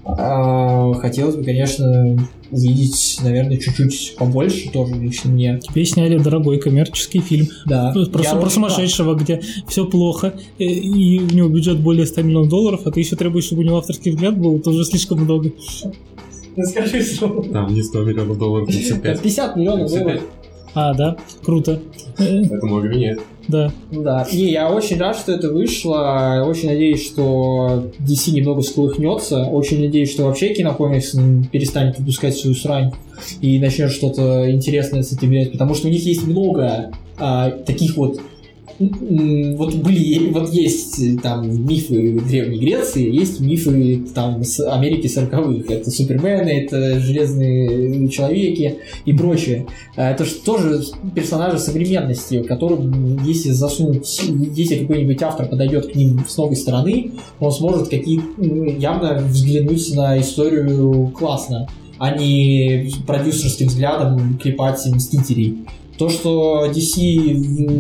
а, хотелось бы, конечно, увидеть, наверное, чуть-чуть побольше тоже лично мне. Тебе сняли дорогой коммерческий фильм. Да. Просто про сумасшедшего, где все плохо, э, и у него бюджет более 100 миллионов долларов, а ты еще требуешь, чтобы у него авторский взгляд был, это уже слишком много. Ну скажи, что... Там не 100 миллионов долларов, 55. 50 миллионов долларов. А, да, круто. Это много нет. Да. Да. И я очень рад, что это вышло. Очень надеюсь, что DC немного сколыхнется. Очень надеюсь, что вообще кинокомикс перестанет выпускать свою срань и начнет что-то интересное с этим делать. Потому что у них есть много а, таких вот вот были, вот есть э, там мифы Древней Греции, есть мифы там с Америки 40-х. Это Супермены, это Железные Человеки и прочее. А это же тоже персонажи современности, которым, если засунуть, если какой-нибудь автор подойдет к ним с новой стороны, он сможет какие явно взглянуть на историю классно а не продюсерским взглядом клепать Мстителей. То, что DC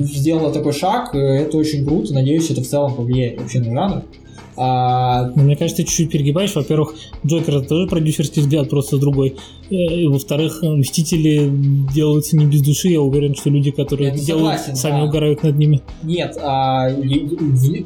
сделала такой шаг, э, это очень круто. Надеюсь, это в целом повлияет вообще на жанр. А... Мне кажется, ты чуть-чуть перегибаешь. Во-первых, Джокер это тоже продюсерский взгляд, просто другой. Э, и, во-вторых, Мстители делаются не без души. Я уверен, что люди, которые это делают, согласен, сами да. угорают над ними. Нет, а,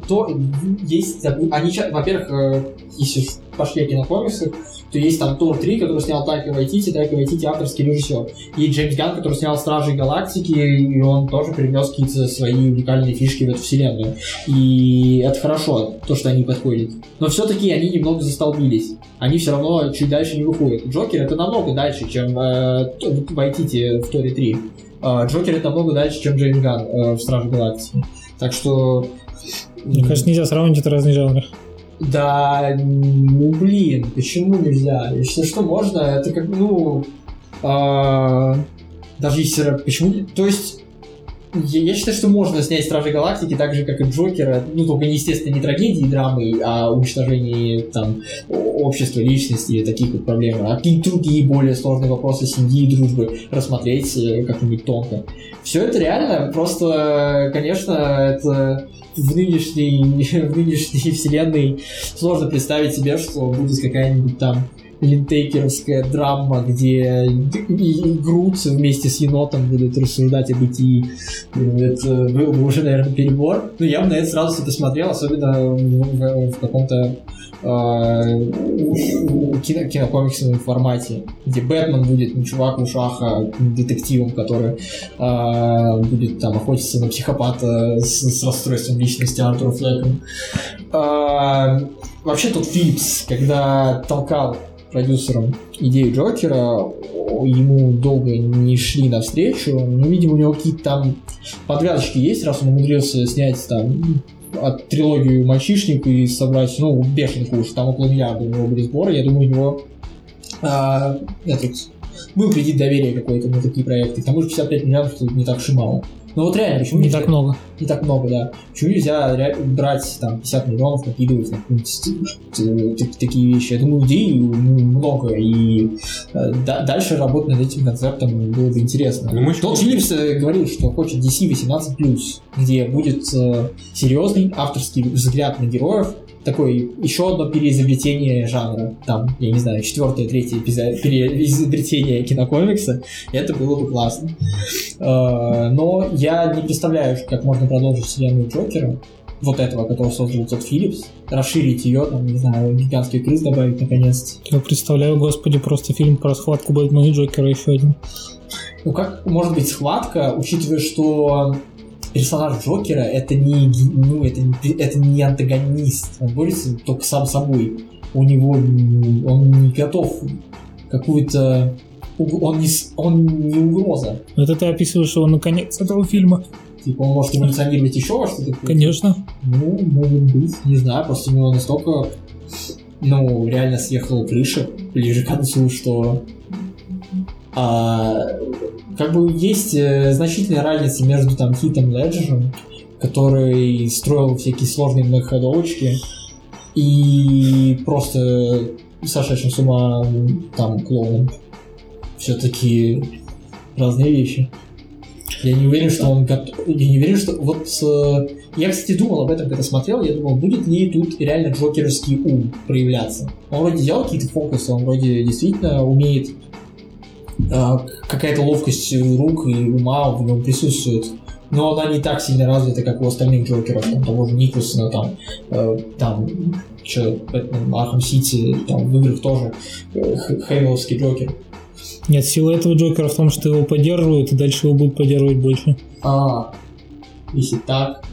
то есть, они, во-первых, э, если пошли кинокомиксы, то есть там Тор 3, который снял Тайка Вайтити, Тайка Вайтити авторский режиссер. И Джеймс Ганн, который снял Стражи Галактики, и он тоже привнес какие-то свои уникальные фишки в эту вселенную. И это хорошо, то, что они подходят. Но все-таки они немного застолбились. Они все равно чуть дальше не выходят. Джокер это намного дальше, чем э, в Торе 3. Э, Джокер это намного дальше, чем Джеймс Ганн э, в Страже Галактики. Так что... Мне кажется, нельзя сравнивать это разные жанры. Да, ну блин, почему нельзя? Если что, можно, это как, ну, а, даже если, почему, то есть, я, я считаю, что можно снять Стражи Галактики так же, как и Джокера, ну, только, естественно, не трагедии, драмы, а уничтожение там общества, личности и таких вот проблем, а какие-то другие более сложные вопросы семьи и дружбы рассмотреть э, как-нибудь тонко. Все это реально, просто, конечно, это в нынешней, в нынешней вселенной сложно представить себе, что будет какая-нибудь там линтейкеровская драма, где Грут вместе с енотом будут рассуждать о бытии. Это был бы уже, наверное, перебор. Но я бы на это сразу все посмотрел, особенно в, в каком-то э, кино, кинокомиксовом формате, где Бэтмен будет не чувак в ушах, детективом, который э, будет там охотиться на психопата с, с расстройством личности Артура Флэком. Э, вообще тот Филлипс, когда толкал продюсером идею Джокера, ему долго не шли навстречу, но, видимо, у него какие-то там подвязочки есть, раз он умудрился снять там от трилогию «Мальчишник» и собрать, ну, бешеных уж, там около миллиарда у него были сборы, я думаю, у него а, этот, был кредит доверия какой-то на такие проекты, к тому же 55 миллиардов это не так уж и мало. Ну вот реально, почему не нельзя, так много? Не так много, да. Почему нельзя брать там 50 миллионов, накидывать на такие вещи? Я думаю, идей много, и э, дальше работать над этим концептом было бы интересно. Ну, Тот Филлипс э, говорил, что хочет DC 18+, где будет э, серьезный авторский взгляд на героев, такое еще одно переизобретение жанра. Там, я не знаю, четвертое, третье переизобретение кинокомикса. Это было бы классно. Э, но я не представляю, как можно продолжить вселенную Джокера, вот этого, который создал тот Филлипс, расширить ее, там, не знаю, гигантский крыс добавить наконец. Я представляю, господи, просто фильм про схватку Бэтмена и Джокера еще один. Ну как может быть схватка, учитывая, что персонаж Джокера это не, ну, это, это не антагонист, он борется только сам собой. У него он не готов какую-то он не, он не угроза. Это ты описываешь его наконец этого фильма. Типа он может эволюционировать еще во что-то? Конечно. Ну, может быть, не знаю, просто у него настолько, ну, реально съехала крыша ближе к концу, что а, как бы есть э, значительная разница между там Хитом Леджером, который строил всякие сложные многоходовочки, и просто сошедшим с ума там клоуном. Все-таки разные вещи. Я не уверен, что он готов. Я не уверен, что вот я, кстати, думал об этом, когда смотрел, я думал, будет ли тут реально джокерский ум проявляться. Он вроде делал какие-то фокусы, он вроде действительно умеет какая-то ловкость рук и ума в нем присутствует. Но она не так сильно развита, как у остальных Джокеров, там, того же Николсона, там, э, там, что, Бэтмен, Arkham City, там, в играх тоже э, Джокер. Нет, сила этого Джокера в том, что его поддерживают, и дальше его будут поддерживать больше. А, если так,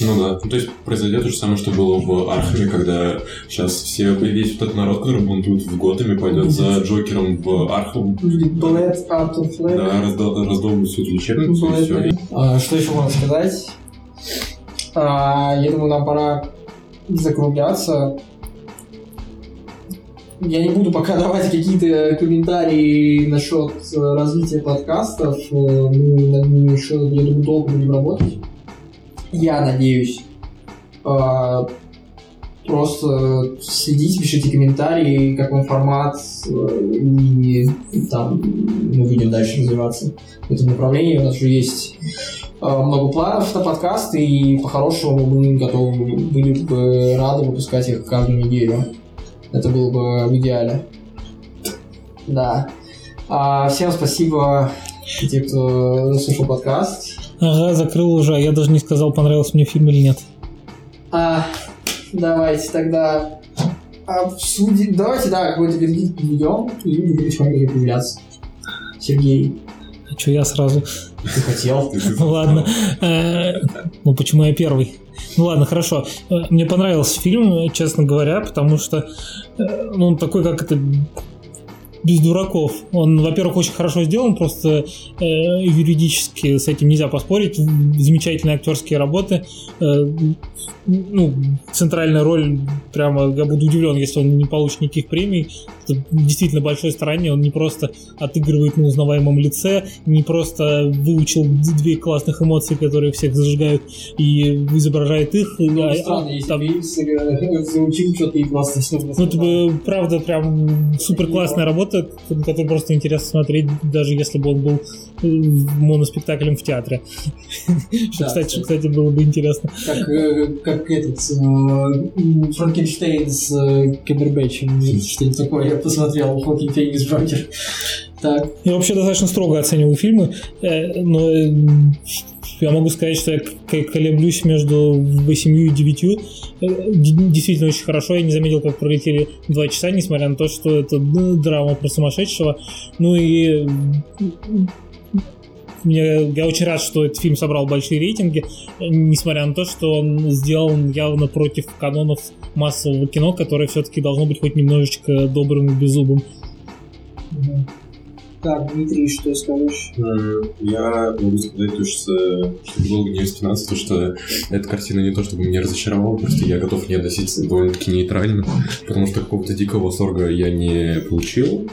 ну да, ну, то есть произойдет то же самое, что было в Архаме, когда сейчас все, весь вот этот народ, который бунтует в Готэме, пойдет за Джокером в Архам. Блядь, Артур Флек. Да, раздол, раздолбают всю эту лечебницу и все. А, что еще можно сказать? А, я думаю, нам пора закругляться. Я не буду пока давать какие-то комментарии насчет э, развития подкастов. Мы над ними еще, я думаю, долго будем работать я надеюсь. А, просто следите, пишите комментарии, какой формат, и там мы будем дальше развиваться в этом направлении. У нас уже есть а, много планов на подкаст, и по-хорошему мы готовы были бы рады выпускать их каждую неделю. Это было бы в идеале. Да. А, всем спасибо, те, кто слушал подкаст. Ага, закрыл уже, а я даже не сказал, понравился мне фильм или нет. А, давайте тогда обсудим. Давайте, да, какой-то вердикт ведем и будем потихоньку появляться. Сергей. А что я сразу? Ты хотел. Ну ладно. Э, ну почему я первый? Ну ладно, хорошо. Э, мне понравился фильм, честно говоря, потому что э, ну, он такой, как это без дураков. Он, во-первых, очень хорошо сделан, просто э, юридически с этим нельзя поспорить. Замечательные актерские работы. Э, ну, центральная роль, прямо я буду удивлен, если он не получит никаких премий. Действительно большой старание, он не просто отыгрывает на узнаваемом лице, не просто выучил две классных эмоции, которые всех зажигают, и изображает их. Ну, а- странно, а если там- э, заучил что-то и все ну, это бы, правда, прям супер классная работа, которую просто интересно смотреть, даже если бы он был э, моноспектаклем в театре. Что, кстати, кстати. было бы интересно. Как, э, этот э, Франкенштейн с Камбербэтчем. Что-нибудь такое я посмотрел. Хокинг Феникс Джокер. Так. Я вообще достаточно строго оцениваю фильмы, э, но э, я могу сказать, что я колеблюсь между 8 и 9. Э, Действительно очень хорошо. Я не заметил, как пролетели два часа, несмотря на то, что это д- драма про сумасшедшего. Ну и мне, я очень рад, что этот фильм собрал большие рейтинги, несмотря на то, что он сделан явно против канонов массового кино, которое все-таки должно быть хоть немножечко добрым и беззубым. Мгм. Так, Дмитрий, что скажешь? Э, Я могу сказать, то, что, что долго не вспоминаться, то, что эта картина не то чтобы меня разочаровала, просто я готов к ней относиться довольно-таки нейтрально, потому что какого-то дикого восторга я не получил.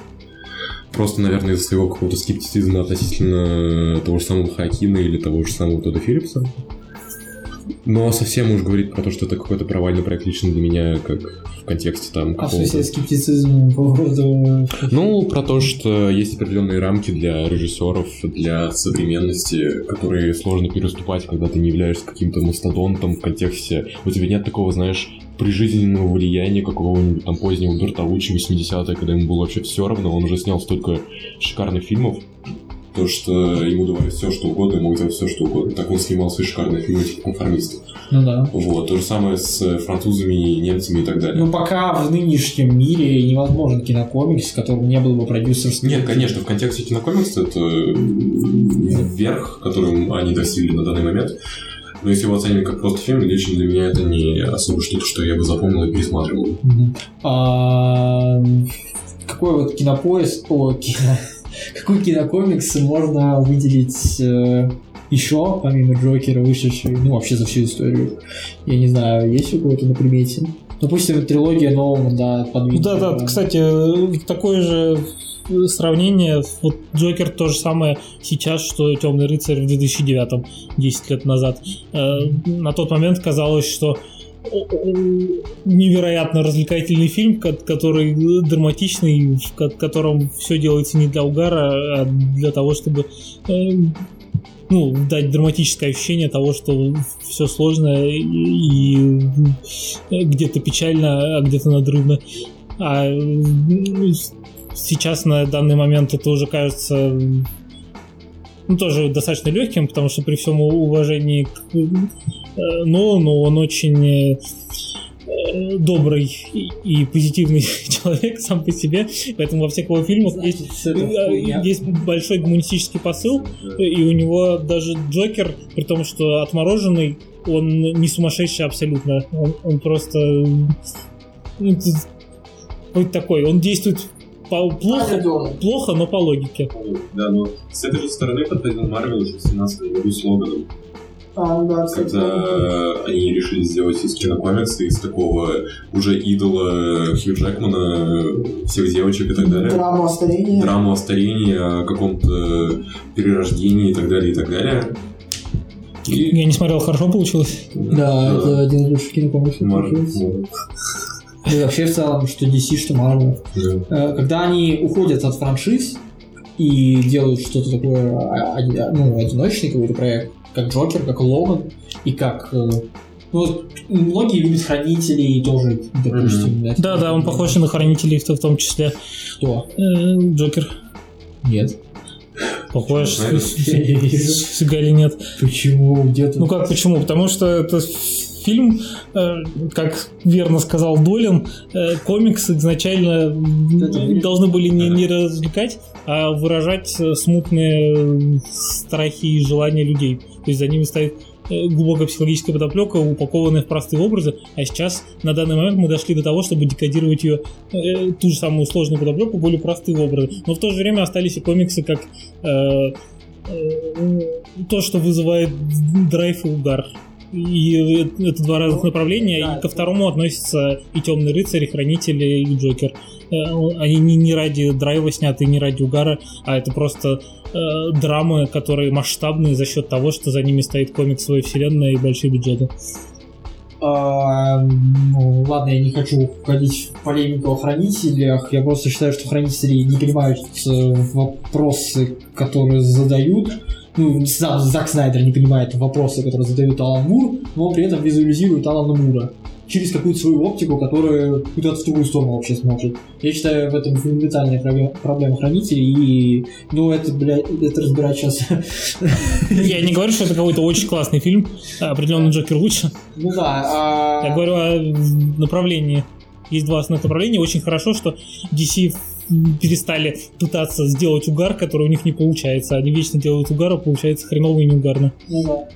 Просто, наверное, из-за своего какого-то скептицизма относительно того же самого Хакима или того же самого Тодда Филлипса. Но совсем уж говорить про то, что это какой-то провальный проект лично для меня, как в контексте там А в смысле скептицизм по поводу... Ну, про то, что есть определенные рамки для режиссеров, для современности, которые сложно переступать, когда ты не являешься каким-то мастодонтом в контексте. У тебя нет такого, знаешь, прижизненного влияния какого-нибудь там позднего Бертолуччи 80-е, когда ему было вообще все равно, он уже снял столько шикарных фильмов, то, что ему давали все, что угодно, ему делать все, что угодно. Так он снимал свои шикарные фильмы типа конформистов. Ну да. Вот, то же самое с французами, немцами и так далее. Ну, пока в нынешнем мире невозможен кинокомикс, в котором не было бы продюсерского... Нет, конечно, в контексте кинокомикса это верх, которым они достигли на данный момент. Но если его оценивать как просто фильм, лично для меня это не особо что-то, что я бы запомнил и пересматривал. А, какой вот кинопоиск, о, кино, какой кинокомикс можно выделить э, еще, помимо Джокера, вышедший, ну, вообще за всю историю? Я не знаю, есть у кого-то на примете? Допустим, трилогия Нолана, да, подвинь. Да, да, кстати, такое же сравнение. Вот Джокер то же самое сейчас, что Темный рыцарь в 2009, 10 лет назад. Э, На тот момент казалось, что невероятно развлекательный фильм, ко- который драматичный, в ко- котором все делается не для угара, а для того, чтобы э, ну, дать драматическое ощущение того, что все сложно и, и где-то печально, а где-то надрывно. А сейчас на данный момент это уже кажется ну, тоже достаточно легким, потому что при всем уважении к э, Нолану он очень э, э, добрый и, и позитивный человек сам по себе, поэтому во всех его фильмах есть, э, есть большой гуманистический посыл, и у него даже Джокер, при том, что отмороженный, он не сумасшедший абсолютно. Он, он просто... ну, такой. Он действует по- плохо, плохо, но по логике. Да, но с этой же стороны подходил Марвел уже в 17 году с Логаном. А, да. Когда они решили сделать из кинокомикса, из такого уже идола Хью Джекмана, всех девочек и так далее. Драму о старении. драму о старении, о каком-то перерождении и так далее, и так далее. И... Я не смотрел, хорошо получилось. Да, это один из лучших кинокомиксов. Марвел. Да и вообще в целом, что DC, что Marvel. Да. Э, Когда они уходят от франшиз и делают что-то такое, а, а, ну, одиночный какой-то проект, как Джокер, как Логан, и как... э, Ну, вот многие любят Хранителей тоже, допустим. это- Да, да, он похож на хранителей в в том числе. Кто? Э, Джокер. Нет. Похож. Фига ли нет. Почему? Где-то... Ну как почему? Потому что это фильм, э, как верно сказал Долин, э, комиксы изначально должны были не, не развлекать, а выражать э, смутные страхи и желания людей. То есть за ними стоит глубокая психологическая подоплека, упакованная в простые образы, а сейчас на данный момент мы дошли до того, чтобы декодировать ее, э, ту же самую сложную подоплеку, более простые образы. Но в то же время остались и комиксы как э, э, то, что вызывает драйв и угар. И это два разных направления, Да. и ко второму относятся и Темный рыцарь, и Хранители, и Джокер. Э, Они не, не ради драйва сняты, не ради угара, а это просто э, драмы, которые масштабные за счет того, что за ними стоит комиксовая вселенная и большие бюджеты. А, ну, ладно, я не хочу входить в полемику о хранителях. Я просто считаю, что хранители не понимают э, вопросы, которые задают. Ну, сам Зак Снайдер не понимает вопросы, которые задает Алан Мур, но при этом визуализирует Алана Мура через какую-то свою оптику, которая куда-то в другую сторону вообще смотрит. Я считаю, в этом фундаментальная проблема, проблема хранителей, и, ну, это, блядь, это разбирать сейчас. Я не говорю, что это какой-то очень классный фильм, определенно Джокер лучше. Ну да, а... Я говорю о направлении. Есть два основных направления. Очень хорошо, что DC перестали пытаться сделать угар, который у них не получается. Они вечно делают угар, а получается хреново и неугарно. Ну да.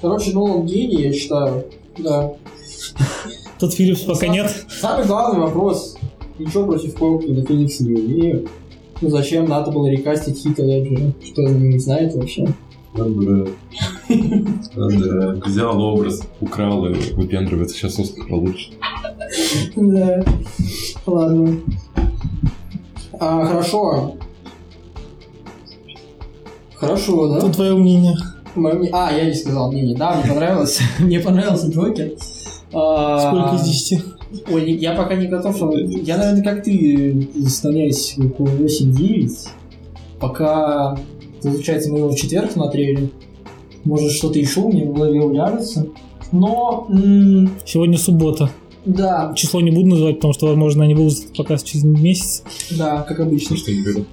Короче, ну он гений, я считаю. Да. Тут Филлипс пока нет. Самый главный вопрос. Ничего против Хоукина Феникс не имею. Ну зачем надо было рекастить Хита Леджера? Что не знает вообще? Надо, взял образ, украл и выпендривается, сейчас Оскар получит. Да. Ладно. А, хорошо. Хорошо, да? Тут твое мнение. Моё мне- А, я не сказал мнение. Да, мне понравилось. Мне понравился Джокер. А, Сколько из 10? Ой, я пока не готов. Я, наверное, как ты составляюсь около 8-9. Пока, получается, мы его в четверг смотрели. Может, что-то еще у меня в голове уляжется. Но, м, Сегодня суббота. да, Число не буду называть, потому что, возможно, они выложат этот показ через месяц. да, как обычно. Что не.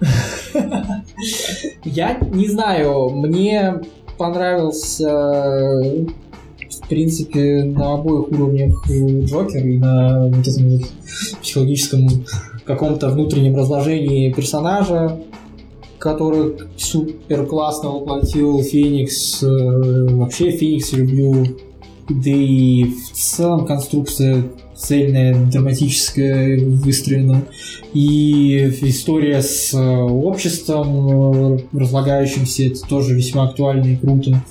Я не знаю, мне понравился, в принципе, на обоих уровнях Джокер и на вот этом вот психологическом каком-то внутреннем разложении персонажа, который супер классно воплотил Феникс. Э, Вообще Феникс люблю. Да и в целом конструкция цельная, драматическая выстроена. И история с э, обществом, э, разлагающимся, это тоже весьма актуально и круто.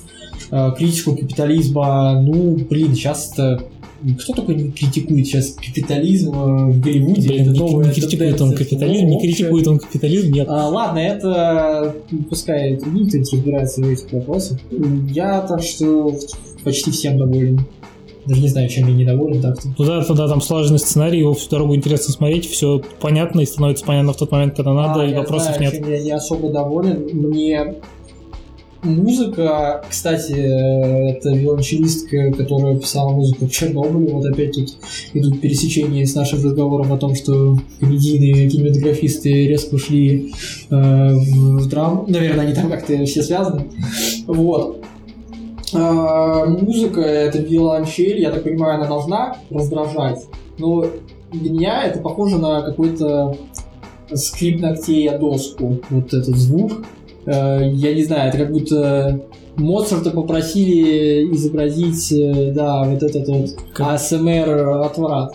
Критику капитализма, ну, блин, сейчас это... Кто только не критикует сейчас капитализм э, в Голливуде? Блин, это не, новая не критикует он капитализм, Ну, не общая- критикует он капитализм, нет. а, ладно, это пускай кто-нибудь разбирается в этих вопросах. Я так что почти всем доволен. Даже не знаю, чем я недоволен так-то. Туда, туда там слаженный сценарий, его всю дорогу интересно смотреть, все понятно и становится понятно в тот момент, когда надо, А, и я вопросов знаю, нет. я не особо доволен. Мне музыка, кстати, это виолончелистка, которая писала музыку в Чернобыле. Вот опять тут идут пересечения с нашим разговором о том, что комедийные кинематографисты резко ушли э, в драму. Наверное, они там как-то все связаны. Вот. А, музыка, это виолончель, я так понимаю, она должна раздражать. Но для меня это похоже на какой-то скрип ногтей о доску. Вот этот звук. Э, Я не знаю, это как будто Моцарта попросили изобразить, э, да, вот этот вот Как- АСМР отврат.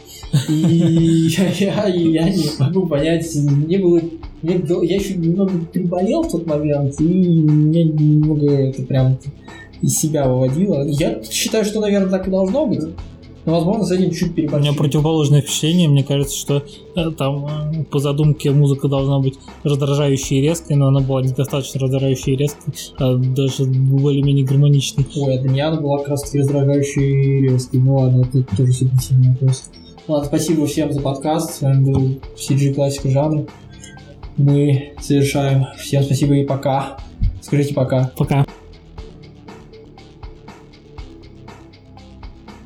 И я, я- я не могу понять, мне было... мне я еще немного приболел в тот момент, и меня немного это прям из себя выводило. Я считаю, что, наверное, так и должно быть. Но, возможно, с этим чуть У меня переборщили. противоположное впечатление. Мне кажется, что э, там э, по задумке музыка должна быть раздражающей и резкой, но она была недостаточно раздражающей и резкой, а даже более-менее гармоничной. Ой, а для меня она была как раз таки раздражающей и резкой. Ну ладно, это тоже субъективный вопрос. Ладно, спасибо всем за подкаст. С вами был CG Классика жанра. Мы завершаем. Всем спасибо и пока. Скажите пока. Пока.